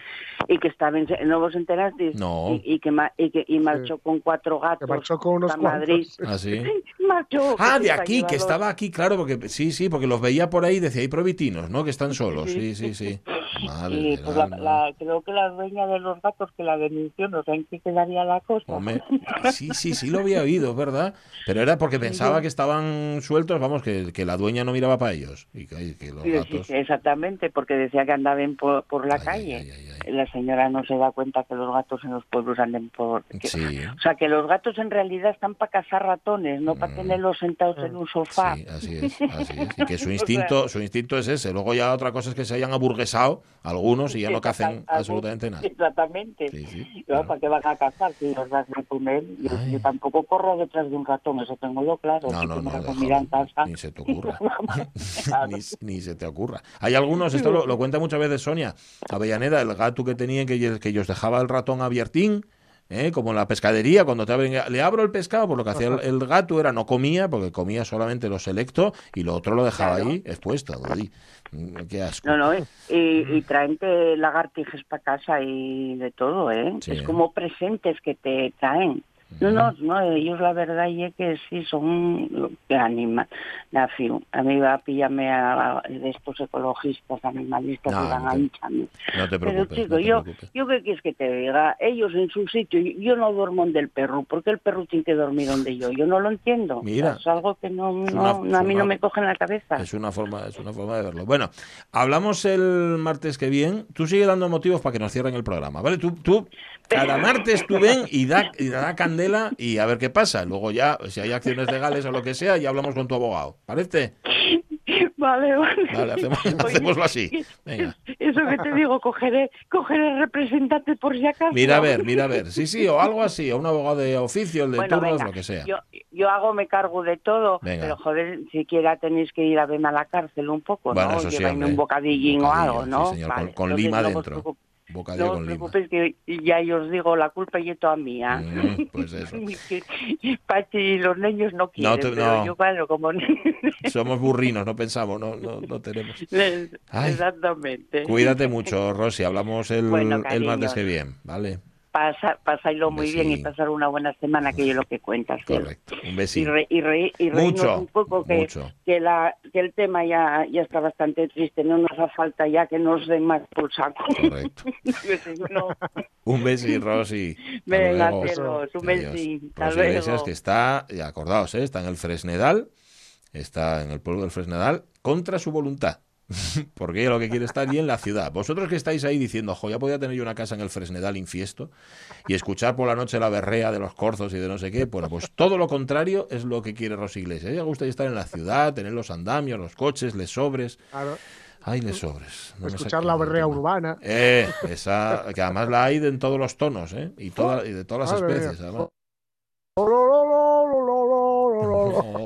Y que estaban, ¿no vos? No. Y, y que, y, que, y marchó con cuatro Que gatos marchó con unos a Madrid. ¿Ah, sí? Marchó. Ah, que de aquí, que estaba aquí, claro, porque sí, sí, porque los veía por ahí y decía, hay provitinos, ¿no? Que están solos. Sí, sí, sí. Madre Y pues la, creo que la dueña de los gatos que la denunció, no sé en qué quedaría la cosa. Hombre, sí, sí, sí lo había oído, verdad. Pero era porque pensaba que estaban sueltos, vamos, que, que la dueña no miraba para ellos. Y que, que los Sí, sí, gatos... sí, porque decía que andaban por, por la Ay, calle. ay, ay. La señora no se da cuenta que los gatos en los pueblos anden por... que- Sí, O sea, que los gatos en realidad están para cazar ratones, no para Mm. tenerlos sentados en un sofá. sí, así es, así es. Y que su instinto, su instinto es ese. Luego ya otra cosa es que se hayan aburguesado algunos y ya no cacen absolutamente nada. Exactamente. Sí, sí, claro. ¿Para qué van a cazar si los vas a comer? Yo, yo tampoco corro detrás de un ratón, eso tengo yo claro. No, no, no, déjalo. casa. ni se te ocurra. Ni, ni se te ocurra. Hay algunos, esto lo, lo cuenta muchas veces Sonia Avellaneda, el gato que tenían que, ellos- que ellos dejaba el ratón abiertín, ¿eh? como en la pescadería, cuando te abren, le abro el pescado, pues lo que hacía el, el gato era no comía, porque comía solamente lo selecto, y lo otro lo dejaba Claro. ahí expuesto. uy, mm, qué asco. No, no, y, y traen lagartijas para casa y de todo, ¿eh? Sí. Es como presentes que te traen. No, no, no, ellos la verdad es que sí son que anima. La fiu. A mí va a pillarme a, de estos ecologistas, animalistas, No, que van no a hincharme. No te Pero preocupes. chico, no te yo, preocupes. yo qué quieres que te diga, ellos en su sitio, yo no duermo donde el perro, porque el perro tiene que dormir donde yo, yo no lo entiendo. Mira. es algo que no, una- a mí no me coge en la cabeza. Es una forma, es una forma de verlo. Bueno, hablamos el martes que viene. Tú sigue dando motivos para que nos cierren el programa, ¿vale? Tú, tú cada martes tú ven y da, y da candela y a ver qué pasa. Luego ya, si hay acciones legales o lo que sea, ya hablamos con tu abogado. ¿Parece? Vale, vale. Vale, hacemos, Oye, hacémoslo así. Venga. Eso que te digo, cogeré, cogeré representante por si acaso. Mira a ver, mira a ver. Sí, sí, o algo así, o un abogado de oficio, el de Bueno, turnos, venga, lo que sea. Yo, yo hago, me cargo de todo, Venga. pero joder, siquiera tenéis que ir a verme a la cárcel un poco, Bueno, ¿no? eso sí, un bocadillín o Bocadillo, algo, sí, ¿no? señor, con- Vale, con entonces lima no dentro. Bocadillo No os preocupéis que ya yo os digo, la culpa es toda mía. Mm, pues eso. Pachi y los niños no quieren, te- pero no. yo claro, como... Somos burrinos, no pensamos, no, no, no tenemos. Ay. Exactamente. Cuídate mucho, Rosy. Hablamos el, Bueno, el martes que viene, ¿vale? Pasa, pasadlo muy bien y pasar una buena semana, que es lo que cuentas. Correcto. Un Y, besito. re- y, re- y reírnos Mucho, un poco que, mucho. que, la, que el tema ya, ya está bastante triste, no nos hace falta ya que nos den más por saco. Correcto. No- Un besito, Rosy. Venga, un. Hasta Rosy Iglesias, que está, acordaos, ¿eh? está en el Fresnedal, está en el pueblo del Fresnedal, contra su voluntad. Porque ella lo que quiere es estar allí en la ciudad. Vosotros que estáis ahí diciendo, jo, ya podía tener yo una casa en el Fresnedal infiesto y escuchar por la noche la berrea de los corzos y de no sé qué, bueno, pues todo lo contrario es lo que quiere Rosy Iglesias. A ella le gusta estar en la ciudad, tener los andamios, los coches, les sobres. Claro, Ay, les sobres. No escuchar la berrea urbana. Eh, esa, que además la hay de en todos los tonos, ¿eh? Y, toda- y de todas las Madre especies, además.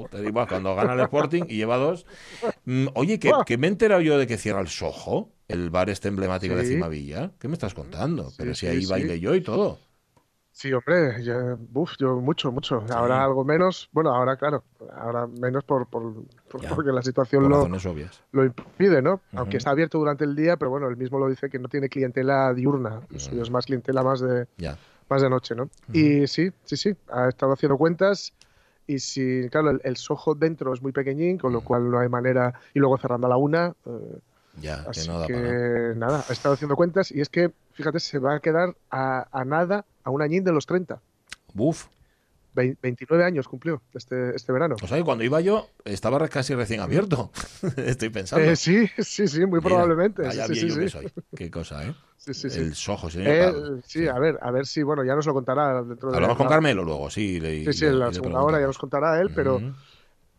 Te digo, cuando gana el Sporting y lleva dos. Mm, Oye, que, que me he enterado yo de que cierra el Soho, el bar este emblemático de Sí. Cimavilla. ¿Qué me estás contando? Sí, Pero si ahí sí. bailé yo y todo. Sí, hombre, uf, yo mucho, mucho. Ahora algo menos, bueno, ahora claro, ahora menos por, por, por- Ya. porque la situación Por lo, obvias. lo impide, ¿no? Aunque está abierto durante el día, pero bueno, él mismo lo dice que no tiene clientela diurna, suyo es más clientela más de, Ya. más de noche, ¿no? Y sí, sí, sí, ha estado haciendo cuentas y si, claro, el, el Soho dentro es muy pequeñín, con lo cual no hay manera, y luego cerrando a la una, eh, Ya, que así no da que para. nada, ha estado haciendo cuentas y es que, fíjate, se va a quedar a, a nada, a un añín de los 30. Buf. Vein- 29 años cumplió este, este verano. O sea, que cuando iba yo estaba casi recién abierto. Estoy pensando. Eh, sí, sí, sí, muy Mira, probablemente. sí, sí, sí, que sí. soy. Qué cosa, ¿eh? Sí, sí, sí. El Soho, señor. Sí, a ver, a ver si, bueno, ya nos lo contará dentro de Hablamos con la- Carmelo luego, sí. le- Sí, sí, le- en la le segunda hora ya nos contará él, pero.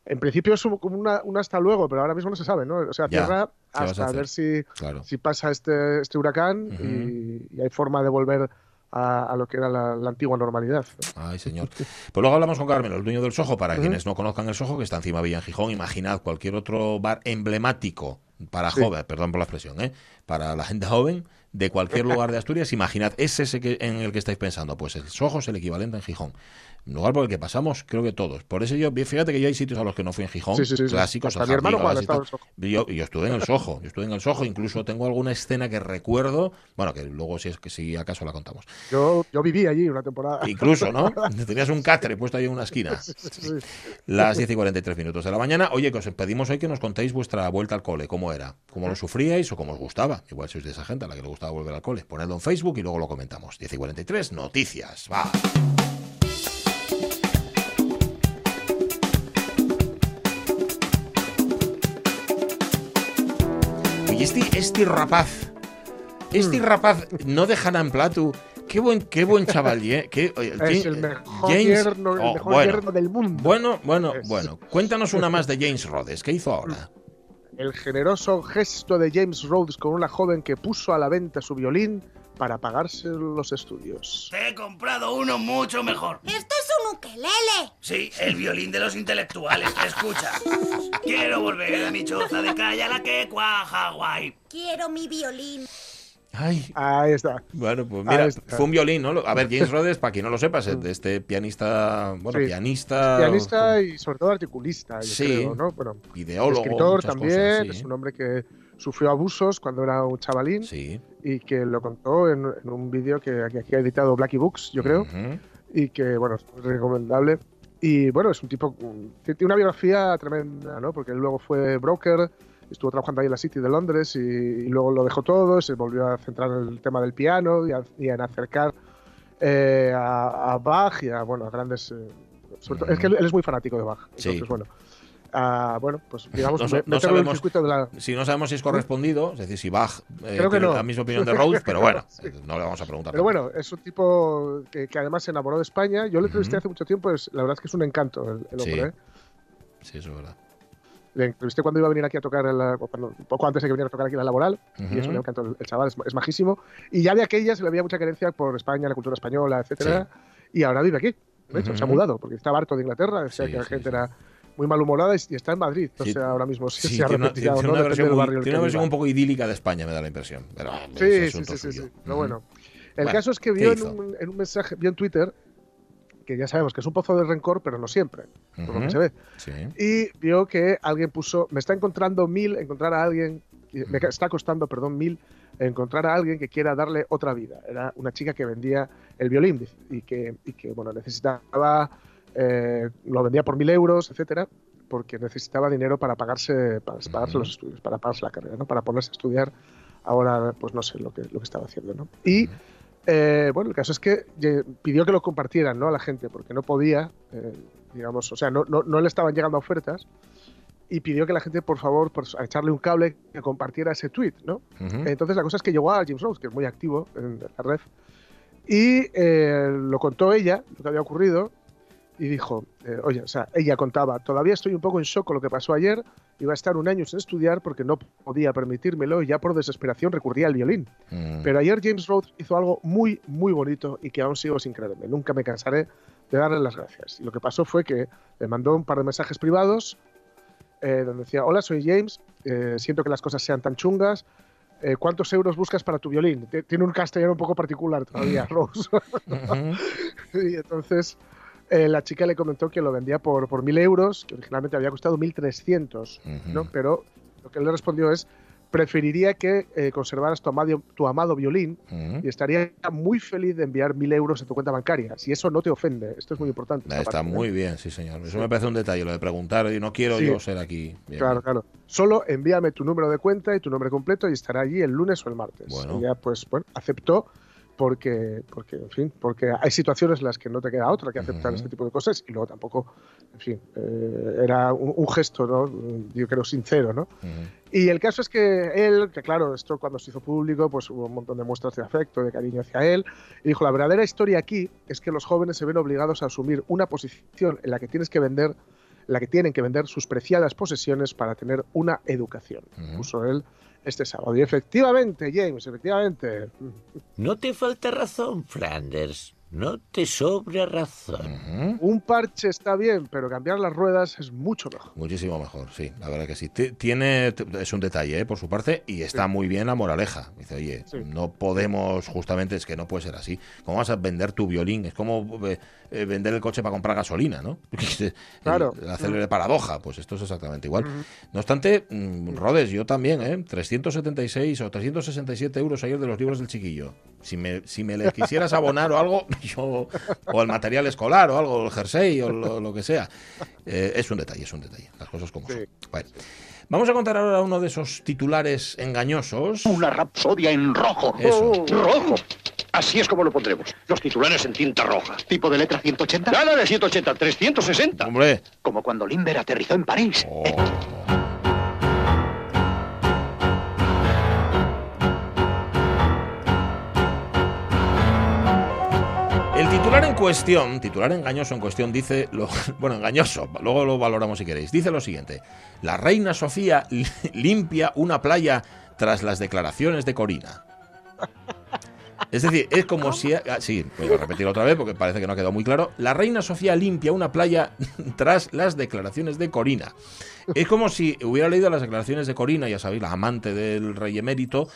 En principio es como una, un hasta luego, pero ahora mismo no se sabe, ¿no? O sea, cierra ¿qué vas a hasta hacer? ver si, Claro. si pasa este, este huracán y hay forma de volver a, a lo que era la, la antigua normalidad. Ay, señor. Pues luego hablamos con Carmen, el dueño del Soho, para quienes no conozcan el Soho, que está encima de Villa en Gijón. Imaginad cualquier otro bar emblemático para Sí. joven, perdón por la expresión, ¿eh? para la gente joven de cualquier lugar de Asturias. Imaginad, es ese que, en el que estáis pensando. Pues el Soho es el equivalente en Gijón. Un lugar por el que pasamos, creo que todos. Por eso yo, fíjate que yo hay sitios a los que no fui en Gijón, Sí, sí, sí, clásicos, Hasta el mi hermano Jardín, Yo, yo estuve en el Soho, yo estuve en el Soho, incluso tengo alguna escena que recuerdo, bueno, que luego si es que si acaso la contamos. Yo, yo viví allí una temporada. Incluso, ¿no? Tenías un catre puesto ahí en una esquina. Las 10 y 43 minutos de la mañana. Oye, que os pedimos hoy que nos contéis vuestra vuelta al cole. ¿Cómo era? ¿Cómo lo sufríais o cómo os gustaba? Igual sois de esa gente a la que le gustaba volver al cole. Ponedlo en Facebook y luego lo comentamos. 10 y 43, noticias. Va. Oye, este, este rapaz, este rapaz no dejará en plato. Qué buen, qué buen chaval, ¿eh? Qué- Es James- el mejor James- yerno, el oh, bueno. yerno del mundo. Bueno, bueno, Es- bueno. Cuéntanos una más de James Rhodes. ¿Qué hizo ahora? El generoso gesto de James Rhodes con una joven que puso a la venta su violín para pagarse los estudios. Te he comprado uno mucho mejor. Esto es un ukelele. Sí, el violín de los intelectuales. Escucha. Quiero volver a mi choza de calle a la que cuaja guay. Quiero mi violín. Ay. Ahí está. Bueno, pues mira, fue un violín, ¿no? A ver, James Rhodes, para quien no lo sepa, es de este pianista, bueno, Sí. pianista, Pianista y sobre todo articulista, yo Sí. creo, ¿no? Bueno, ideólogo, escritor también, cosas, sí. es un hombre que sufrió abusos cuando era un chavalín Sí. y que lo contó en, en un vídeo que, aquí ha editado Blacky Books, yo creo, Ujú. y que, bueno, es recomendable. Y bueno, es un tipo, tiene una biografía tremenda, ¿no? Porque él luego fue broker, estuvo trabajando ahí en la City de Londres y, y luego lo dejó todo, se volvió a centrar en el tema del piano y, a- y en acercar eh, a, a Bach y a, bueno, a grandes... eh, sobre todo- es que él, él es muy fanático de Bach, Sí. entonces, bueno. ah, bueno, pues digamos, No no sabemos- circuito de la... Si no sabemos si es correspondido, es decir, si Bach eh, Creo que tiene no. la misma opinión de Rhodes, pero bueno, Sí. no le vamos a preguntar. Pero bueno, es un tipo que, que además se enamoró de España. Yo lo entrevisté hace mucho tiempo, es, la verdad es que es un encanto el, el hombre. Sí. ¿eh? Sí, eso es verdad. Le entrevisté cuando iba a venir aquí a tocar, la- un poco antes de que viniera a tocar aquí la laboral, y es un encanto el, chaval, es, es majísimo. Y ya de aquella se le había mucha querencia por España, la cultura española, etcétera Y ahora vive aquí, de hecho, se ha mudado, porque estaba harto de Inglaterra, decía Sí, que la sí, gente sí. era muy malhumorada y, está en Madrid. No Sí. sé ahora mismo si Sí, se ha tiene una, retirado tiene no, una versión, tiene una versión un poco idílica de España, me da la impresión. Pero Sí, sí, sí, sí, sí. Pero bueno, el Bueno, caso es que ¿qué vio en un, en un mensaje, vio en Twitter, que ya sabemos que es un pozo de rencor, pero no siempre, por lo que se ve. Sí. Y vio que alguien puso, me está encontrando mil, encontrar a alguien, me ca- está costando, perdón, mil, encontrar a alguien que quiera darle otra vida. Era una chica que vendía el violín y que, y que bueno, necesitaba, eh, lo vendía por mil euros, etcétera, porque necesitaba dinero para pagarse, para pagarse Ujú. los estudios, para pagarse la carrera, ¿no? para ponerse a estudiar. Ahora, pues no sé lo que, lo que estaba haciendo, ¿no? Y eh, bueno, el caso es que pidió que lo compartieran, ¿no? A la gente, porque no podía, eh, digamos, o sea, no, no, no le estaban llegando ofertas y pidió que la gente, por favor, a echarle un cable que compartiera ese tweet, ¿no? Ujú. Entonces la cosa es que llegó a James Rose, que es muy activo en la red, y eh, lo contó ella, lo que había ocurrido, y dijo, eh, oye, o sea, ella contaba, todavía estoy un poco en shock con lo que pasó ayer, iba a estar un año sin estudiar porque no podía permitírmelo y ya por desesperación recurría al violín. Mm. Pero ayer James Rhodes hizo algo muy, muy bonito y que aún sigo sin creerme. Nunca me cansaré de darle las gracias. Y lo que pasó fue que le mandó un par de mensajes privados eh, donde decía, hola, soy James, eh, siento que las cosas sean tan chungas. eh, ¿Cuántos euros buscas para tu violín? T- Tiene un castellano un poco particular todavía, Rose. Ujú. y entonces eh, la chica le comentó que lo vendía por, por 1.000 euros, que originalmente había costado 1.300. ¿no? Ujú. Pero lo que él le respondió es, preferiría que eh, conservaras tu amado, tu amado violín y estaría muy feliz de enviar mil euros a tu cuenta bancaria. Si eso no te ofende, esto es muy importante. esta Está parte, ¿eh? muy bien, sí, señor. Eso me parece un detalle, lo de preguntar, y no quiero Sí. yo ser aquí. Bien, Claro, bien. claro. Solo envíame tu número de cuenta y tu nombre completo y estará allí el lunes o el martes. Bueno. Y ya, pues, bueno, aceptó porque, porque, en fin, porque hay situaciones en las que no te queda otra que aceptar Ujú. este tipo de cosas y luego tampoco, en fin, eh, era un, un gesto, ¿no? Yo creo sincero, ¿no? Ujú. Y el caso es que él, que claro, esto cuando se hizo público, pues hubo un montón de muestras de afecto, de cariño hacia él, y dijo, la verdadera historia aquí es que los jóvenes se ven obligados a asumir una posición en la que tienes que vender en la que tienen que vender sus preciadas posesiones para tener una educación. Ujú. Puso él este sábado. Y efectivamente, James, efectivamente. No te falta razón, Flanders. No te sobra razón. Un parche está bien, pero cambiar las ruedas es mucho mejor. Muchísimo mejor, sí, la verdad que sí. Ti- Tiene, es un detalle, ¿eh? por su parte, y está muy bien la moraleja. Dice, oye, Sí. no podemos, justamente, es que no puede ser así. ¿Cómo vas a vender tu violín? Es como eh, eh, vender el coche para comprar gasolina, ¿no? Claro. La célebre paradoja, pues esto es exactamente igual. No obstante, mm, Rodes, yo también, ¿eh? 376 o 367 euros ayer de los libros del chiquillo. Si me, si me les quisieras abonar o algo, yo, o el material escolar o algo, el jersey o lo, lo que sea. Eh, es un detalle, es un detalle. Las cosas como son. Bueno. Vamos a contar ahora uno de esos titulares engañosos. Una rapsodia en rojo. Eso. Rojo. Así es como lo pondremos. Los titulares en tinta roja. ¿Tipo de letra 180? Nada de 180, 360. Hombre. Como cuando Limber aterrizó en París. Oh. El titular en cuestión, titular engañoso en cuestión, dice, lo, bueno, engañoso, luego lo valoramos si queréis, dice lo siguiente, la reina Sofía li- limpia una playa tras las declaraciones de Corina. Es decir, es como si... ah, sí, voy a repetirlo otra vez porque parece que no ha quedado muy claro. La reina Sofía limpia una playa tras las declaraciones de Corina. Es como si hubiera leído las declaraciones de Corina, ya sabéis, la amante del rey emérito,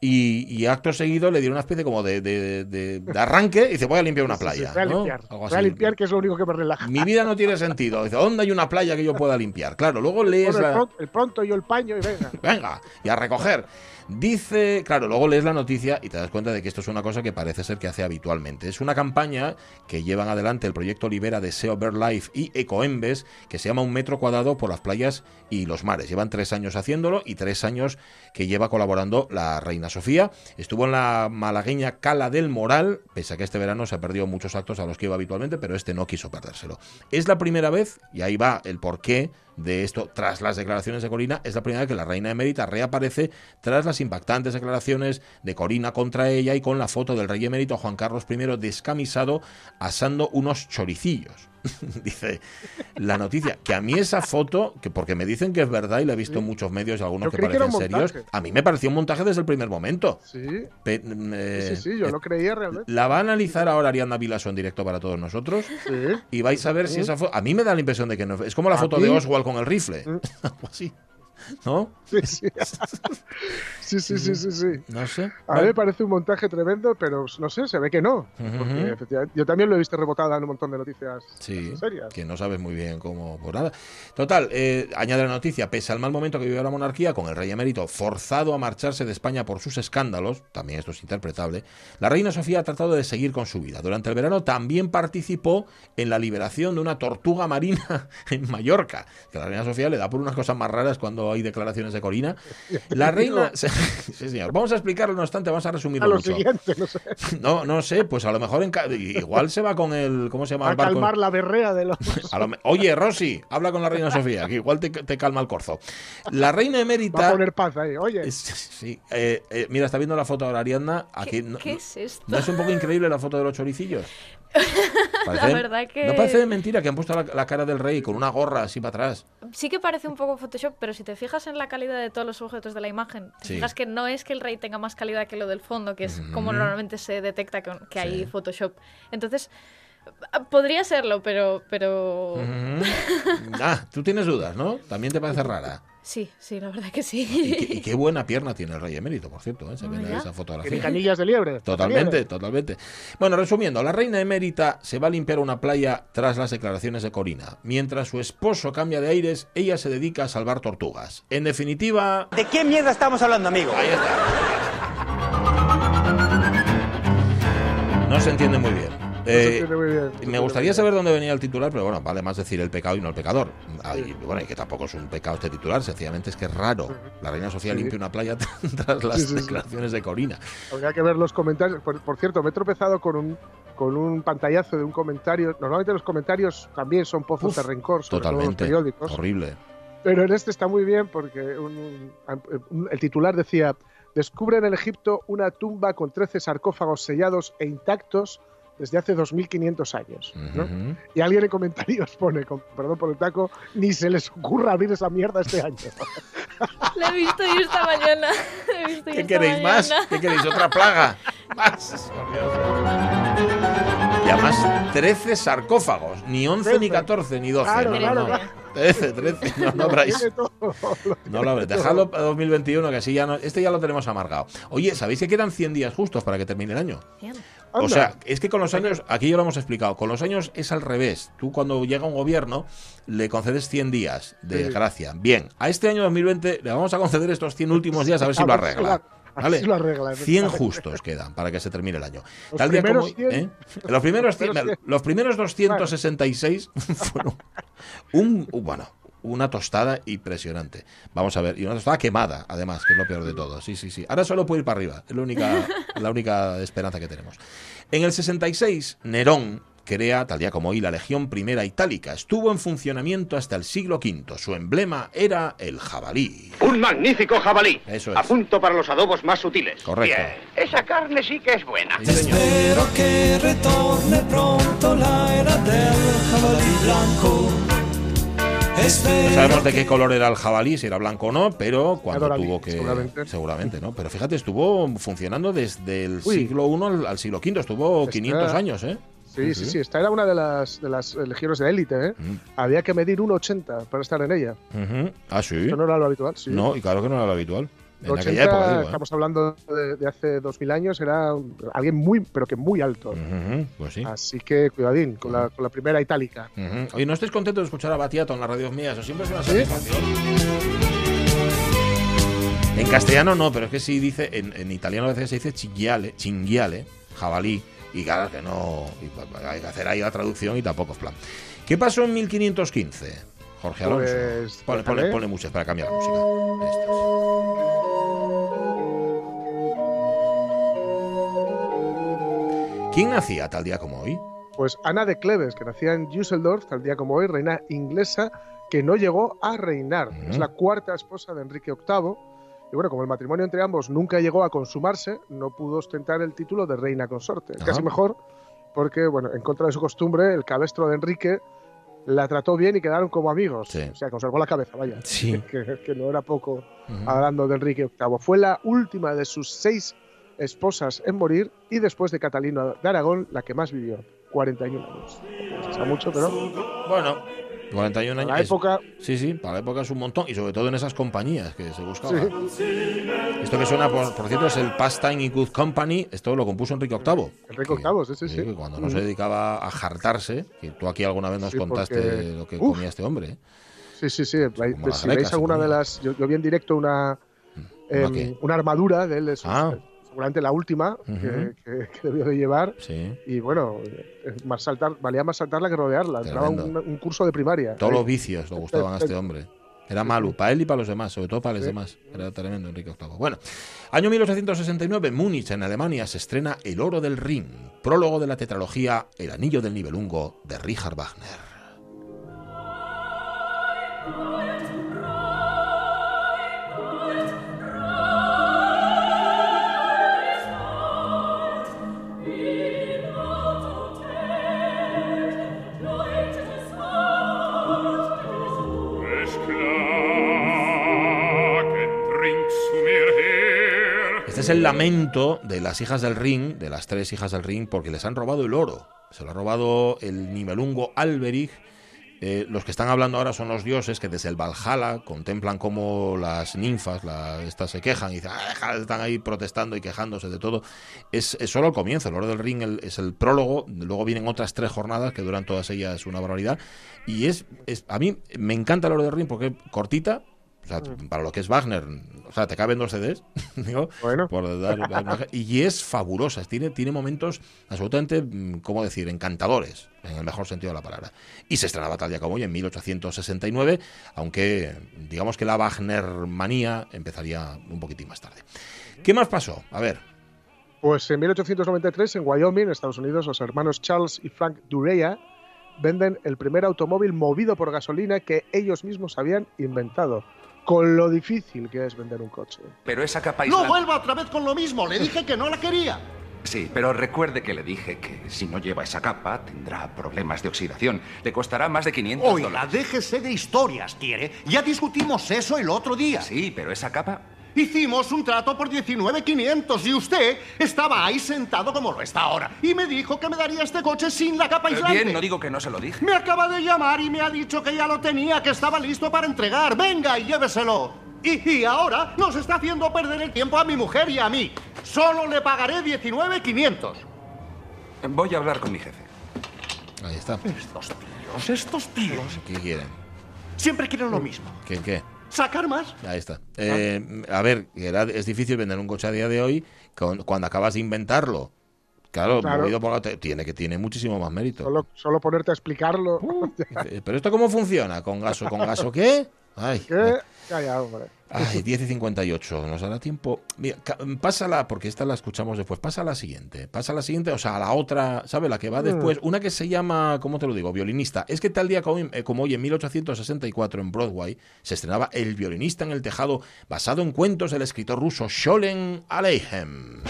y, y acto seguido le dieron una especie como de, de- de- de arranque y dice, voy a limpiar una Sí, sí, playa. voy a limpiar. Algo Voy así. a limpiar, que es lo único que me relaja. Mi vida no tiene sentido. Dice, ¿dónde hay una playa que yo pueda limpiar? Claro, luego lees Bueno, el, la... pronto, el pronto yo el paño y venga. Venga, y a recoger. Dice, claro, luego lees la noticia y te das cuenta de que esto es una cosa que parece ser que hace habitualmente. Es una campaña que llevan adelante el proyecto Libera de SEO Life y Ecoembes, que se llama Un metro cuadrado por las playas y los mares. Llevan tres años haciéndolo y tres años que lleva colaborando la Reina Sofía. Estuvo en la malagueña Cala del Moral, pese a que este verano se ha perdido muchos actos a los que iba habitualmente, pero este no quiso perdérselo. Es la primera vez, y ahí va el porqué de esto tras las declaraciones de Corina, es la primera vez que la reina emérita reaparece tras las impactantes declaraciones de Corina contra ella y con la foto del rey emérito Juan Carlos I descamisado asando unos choricillos. Dice la noticia, que a mí esa foto, que porque me dicen que es verdad y la he visto en muchos medios y algunos Yo que parecen serios, a mí me pareció un montaje desde el primer momento. Sí, Pe- mm, eh, sí, sí, yo lo creía realmente. La va a analizar ahora Ariadna Vilaso en directo para todos nosotros. Sí. Y vais a ver si esa foto. A mí me da la impresión de que no. Es como la foto de Oswald con el rifle. Algo así. ¿No? Sí, sí. sí, sí, sí, sí, sí. No sé. A mí me parece un montaje tremendo, pero no sé, se ve que no. Ujú. Porque efectivamente, yo también lo he visto rebotada en un montón de noticias Sí, serias. que no sabes muy bien cómo, por nada. Total, eh, añade la noticia, pese al mal momento que vivió la monarquía, con el rey emérito forzado a marcharse de España por sus escándalos, también esto es interpretable, la reina Sofía ha tratado de seguir con su vida. Durante el verano también participó en la liberación de una tortuga marina en Mallorca, que la reina Sofía le da por unas cosas más raras cuando hay declaraciones de Corina. La reina... sí, señor. Vamos a explicarlo, no obstante, vamos a A resumirlo lo mucho. siguiente, no sé. No, no sé, pues a lo mejor en ca- igual se va con el... ¿Cómo se llama A el barco? calmar la berrea de los. A lo Oye, Rosy, habla con la reina Sofía, que igual te, te calma el corzo. La reina Va a emérita. poner paz ahí. Oye, Sí, eh, eh, mira, está viendo la foto ahora Ariadna. Aquí, no, ¿Qué es esto? ¿No es un poco increíble la foto de los choricillos? La verdad que- ¿No parece de mentira que han puesto la, la cara del rey con una gorra así para atrás? Sí que parece un poco Photoshop, pero si te fijas en la calidad de todos los objetos de la imagen, te Sí. fijas que no es que el rey tenga más calidad que lo del fondo, que es como normalmente se detecta que, que hay. Photoshop. Entonces, ah, podría serlo, pero... pero... Ah, tú tienes dudas, ¿no? También te parece rara. Sí, sí, la verdad que Y sí. qué, y qué buena pierna tiene el rey emérito, por cierto, ¿eh? se ve en esa tiene fotografía. canillas de liebre. Totalmente, Liebre. totalmente. Bueno, resumiendo, la reina emérita se va a limpiar una playa tras las declaraciones de Corina. Mientras su esposo cambia de aires, ella se dedica a salvar tortugas. En definitiva... ¿De qué mierda estamos hablando, amigo? Ahí está. No se entiende muy bien. Eh, me gustaría saber dónde venía el titular, pero bueno, vale más decir el pecado y no el pecador. Ay, bueno, y que tampoco es un pecado este titular, sencillamente es que es raro. La reina Sofía Sí. limpia una playa tras las Sí, sí, sí. declaraciones de Corina. Habría que ver los comentarios. Por, por cierto, me he tropezado con un, con un pantallazo de un comentario. Normalmente los comentarios también son pozos Uf, de rencor, sobre todo en los Totalmente. periódicos. Horrible. Pero en este está muy bien porque un- un- el titular decía: Descubren en Egipto una tumba con 13 sarcófagos sellados e intactos desde hace 2500 años. ¿no? Ujú. Y alguien en comentarios pone, con perdón por el taco, ni se les ocurra abrir esa mierda este año. La he visto yo esta mañana. La he visto yo ¿Qué esta queréis más? mañana. ¿Qué queréis? ¿Otra plaga? Más. Y además, 13 sarcófagos. Ni 11, ni 14, ni 12. Claro, no, no, claro, no. claro. 13, 13. No, no Lo lo No lo habréis. Dejadlo para 2021, que así ya no. Este ya lo tenemos amargado. Oye, ¿sabéis que quedan 100 días justos para que termine el año? O sea, es que con los años, aquí ya lo hemos explicado, con los años es al revés. Tú cuando llega un gobierno le concedes 100 días de Sí. gracia. Bien, a este año 2020 le vamos a conceder estos 100 últimos días a ver si lo arregla. ¿Vale? si lo arregla, 100 efectivamente. justos quedan para que se termine el año. Los Tal día como primeros 100. ¿eh? Los primeros 100, Los primeros 100. los primeros 266 fueron un bueno, una tostada impresionante. Vamos a ver, y una tostada quemada, además, que es lo peor de todo. Sí, sí, sí. Ahora solo puede ir para arriba, es la única, la única esperanza que tenemos. En el 66, Nerón crea, tal día como hoy, la Legión Primera Itálica. Estuvo en funcionamiento hasta el siglo V. Su emblema era el jabalí. Un magnífico jabalí. Eso es. A punto para los adobos más sutiles. Correcto. Bien, esa carne sí que es buena. Sí, señor. Spero che ritorni pronto la era del jabalí blanco. No sabemos de qué color era el jabalí, si era blanco o no, pero cuando tuvo que. seguramente. seguramente, ¿no? Pero fíjate, estuvo funcionando desde el Uy. siglo I al, al siglo V, estuvo Está- 500 años, ¿eh? Sí, sí, sí. Esta era una de las, de las legiones de élite. ¿eh? Mm. Había que medir 1,80 para estar en ella. Ah, sí. Eso no era lo habitual. Sí. No, y claro que no era lo habitual. En 80, aquella época, digo, ¿eh? estamos hablando de, de hace 2000 años, era alguien muy, pero que muy alto. Pues sí. Así que cuidadín con la, con la primera itálica. Oye, ¿no estáis contentos de escuchar a Batiato en las radios mías? Eso siempre es una ¿Sí? satisfacción. En castellano no, pero es que sí dice, en, en italiano a veces se dice cinghiale, cinghiale, jabalí, y claro que no, y hay que hacer ahí la traducción y tampoco es plan. ¿Qué pasó en 1515? Jorge Alonso. Pues, ponle, ponle, cuéntame. ponle muchas para cambiar la música. ¿Quién nacía tal día como hoy? Pues Ana de Cleves, que nacía en Düsseldorf, tal día como hoy, reina inglesa, que no llegó a reinar. Es la cuarta esposa de Enrique VIII. Y bueno, como el matrimonio entre ambos nunca llegó a consumarse, no pudo ostentar el título de reina consorte. Casi mejor, porque, bueno, en contra de su costumbre, el cabestro de Enrique la trató bien y quedaron como amigos. Sí. O sea, conservó la cabeza, vaya. Sí. Que, que no era poco hablando de Enrique VIII. Fue la última de sus seis esposas en morir y después de Catalina de Aragón, la que más vivió, 41 años. No mucho, pero Bueno, 41 años. en la es- época Sí, sí, para la época es un montón. Y sobre todo en esas compañías que se buscaba. Sí. Esto que suena, por, por cierto, es el Pastime in Good Company. Esto lo compuso Enrique VIII. Enrique Que- VIII, sí, sí, que cuando no se dedicaba a jartarse, que tú aquí alguna vez nos Sí, contaste porque- lo que Uf. comía este hombre. ¿eh? Sí, sí, sí. Ve- Como si veis alguna de las. Yo, yo vi en directo una, ¿Una em, una armadura de él, de sus- Ah. Seguramente la última que, Ujú. que- que debió de llevar. Sí. Y bueno, más saltar, valía más saltarla que rodearla. Entraba un, curso de primaria. Todos los vicios le gustaban a este hombre. Era malo, para él y para los demás, sobre todo para los Sí. demás. Era tremendo Enrique VIII. Bueno, año 1869, en Múnich, en Alemania, se estrena El Oro del Rin, prólogo de la tetralogía El Anillo del Nibelungo de Richard Wagner. Es el lamento de las hijas del ring, de las tres hijas del ring, porque les han robado el oro. Se lo ha robado el Nibelungo Alberich. Eh, los que están hablando ahora son los dioses que desde el Valhalla contemplan cómo las ninfas, la- estas se quejan y dicen, "Ah, deja", están ahí protestando y quejándose de todo. Es, solo el comienzo, el oro del ring es el prólogo, luego vienen otras tres jornadas que duran todas ellas una barbaridad. Y es, es a mí me encanta el oro del ring porque es cortita, o sea, para lo que es Wagner, o sea, te caben dos CDs, digo, Bueno. por dar y es fabulosa, tiene, tiene momentos absolutamente, mm, ¿cómo decir?, encantadores, en el mejor sentido de la palabra. Y se estrenaba tal día como hoy, en 1869, aunque digamos que la Wagner manía empezaría un poquitín más tarde. ¿Qué más pasó? A ver. Pues en 1893, en Wyoming, Estados Unidos, los hermanos Charles y Frank Dureya venden el primer automóvil movido por gasolina que ellos mismos habían inventado. Con lo difícil que es vender un coche. Pero esa capa No vuelva otra vez con lo mismo. Le dije que no la quería. Sí, pero recuerde que le dije que si no lleva esa capa tendrá problemas de oxidación. Le costará más de 500 Oiga, dólares. déjese de historias, ¿quiere? Ya discutimos eso el otro día. Sí, pero esa capa... Hicimos un trato por 19.500 y usted estaba ahí sentado como lo está ahora. Y me dijo que me daría este coche sin la capa Eh, aislante. Bien, no digo que no se lo dije. Me acaba de llamar y me ha dicho que ya lo tenía, que estaba listo para entregar. Venga y lléveselo. Y, y ahora nos está haciendo perder el tiempo a mi mujer y a mí. Solo le pagaré 19.500. Voy a hablar con mi jefe. Ahí está. Estos tíos, estos tíos. ¿Qué quieren? Siempre quieren lo mismo. ¿Qué qué? ¿Sacar más? Ahí está. Eh, a ver, era- es difícil vender un coche a día de hoy con- cuando acabas de inventarlo. Claro, Claro. movido por la tiene que tiene muchísimo más mérito. Solo, solo ponerte a explicarlo. Eh, Pero esto cómo funciona con gaso, con gaso qué? Ay, ¿Qué? Calla, hombre. Ay, 10 y 58, nos dará tiempo. Mira, pásala, porque esta la escuchamos después. Pasa a la siguiente. Pasa a la siguiente, o sea, a la otra, ¿sabes? La que va después. Una que se llama, ¿cómo te lo digo? Violinista. Es que tal día como, eh, como hoy, en 1864, en Broadway, se estrenaba El violinista en el tejado, basado en cuentos del escritor ruso Sholem Aleichem.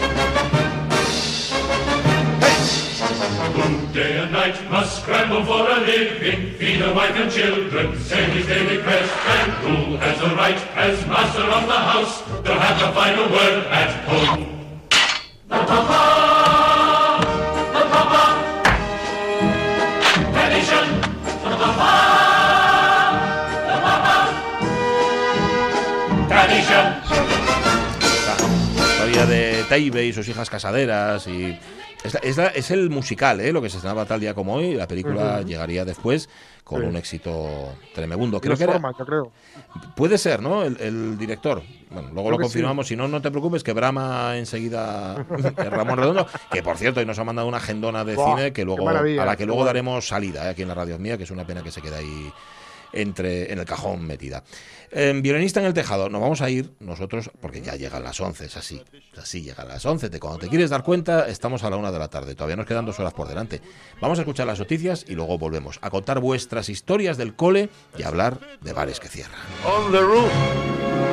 Day and night must scramble for a living, feed a wife and children, send his daily quest, and who has the right, as master of the house, to have the final word at home? Historia de Teibe y sus hijas casaderas y es, la- es la- es el musical, ¿eh? lo que se estrenaba tal día como hoy. La película llegaría después con Sí. un éxito tremebundo. De Creo que era, forma, yo creo. puede ser, ¿no? El, el director. Bueno, luego Creo lo confirmamos. Si no, no te preocupes, que Brahma enseguida. Ramón Redondo, que por cierto, hoy nos ha mandado una agendona de Buah, cine que luego a la que luego daremos salida ¿eh? aquí en la radio mía, que es una pena que se quede ahí entre en el cajón metida. En Violinista en el tejado, nos vamos a ir nosotros porque ya llegan las 11, es así. Es así, llegan las 11. Te, cuando te quieres dar cuenta, estamos a la una de la tarde. Todavía nos quedan dos horas por delante. Vamos a escuchar las noticias y luego volvemos a contar vuestras historias del cole y a hablar de bares que cierran. On the roof.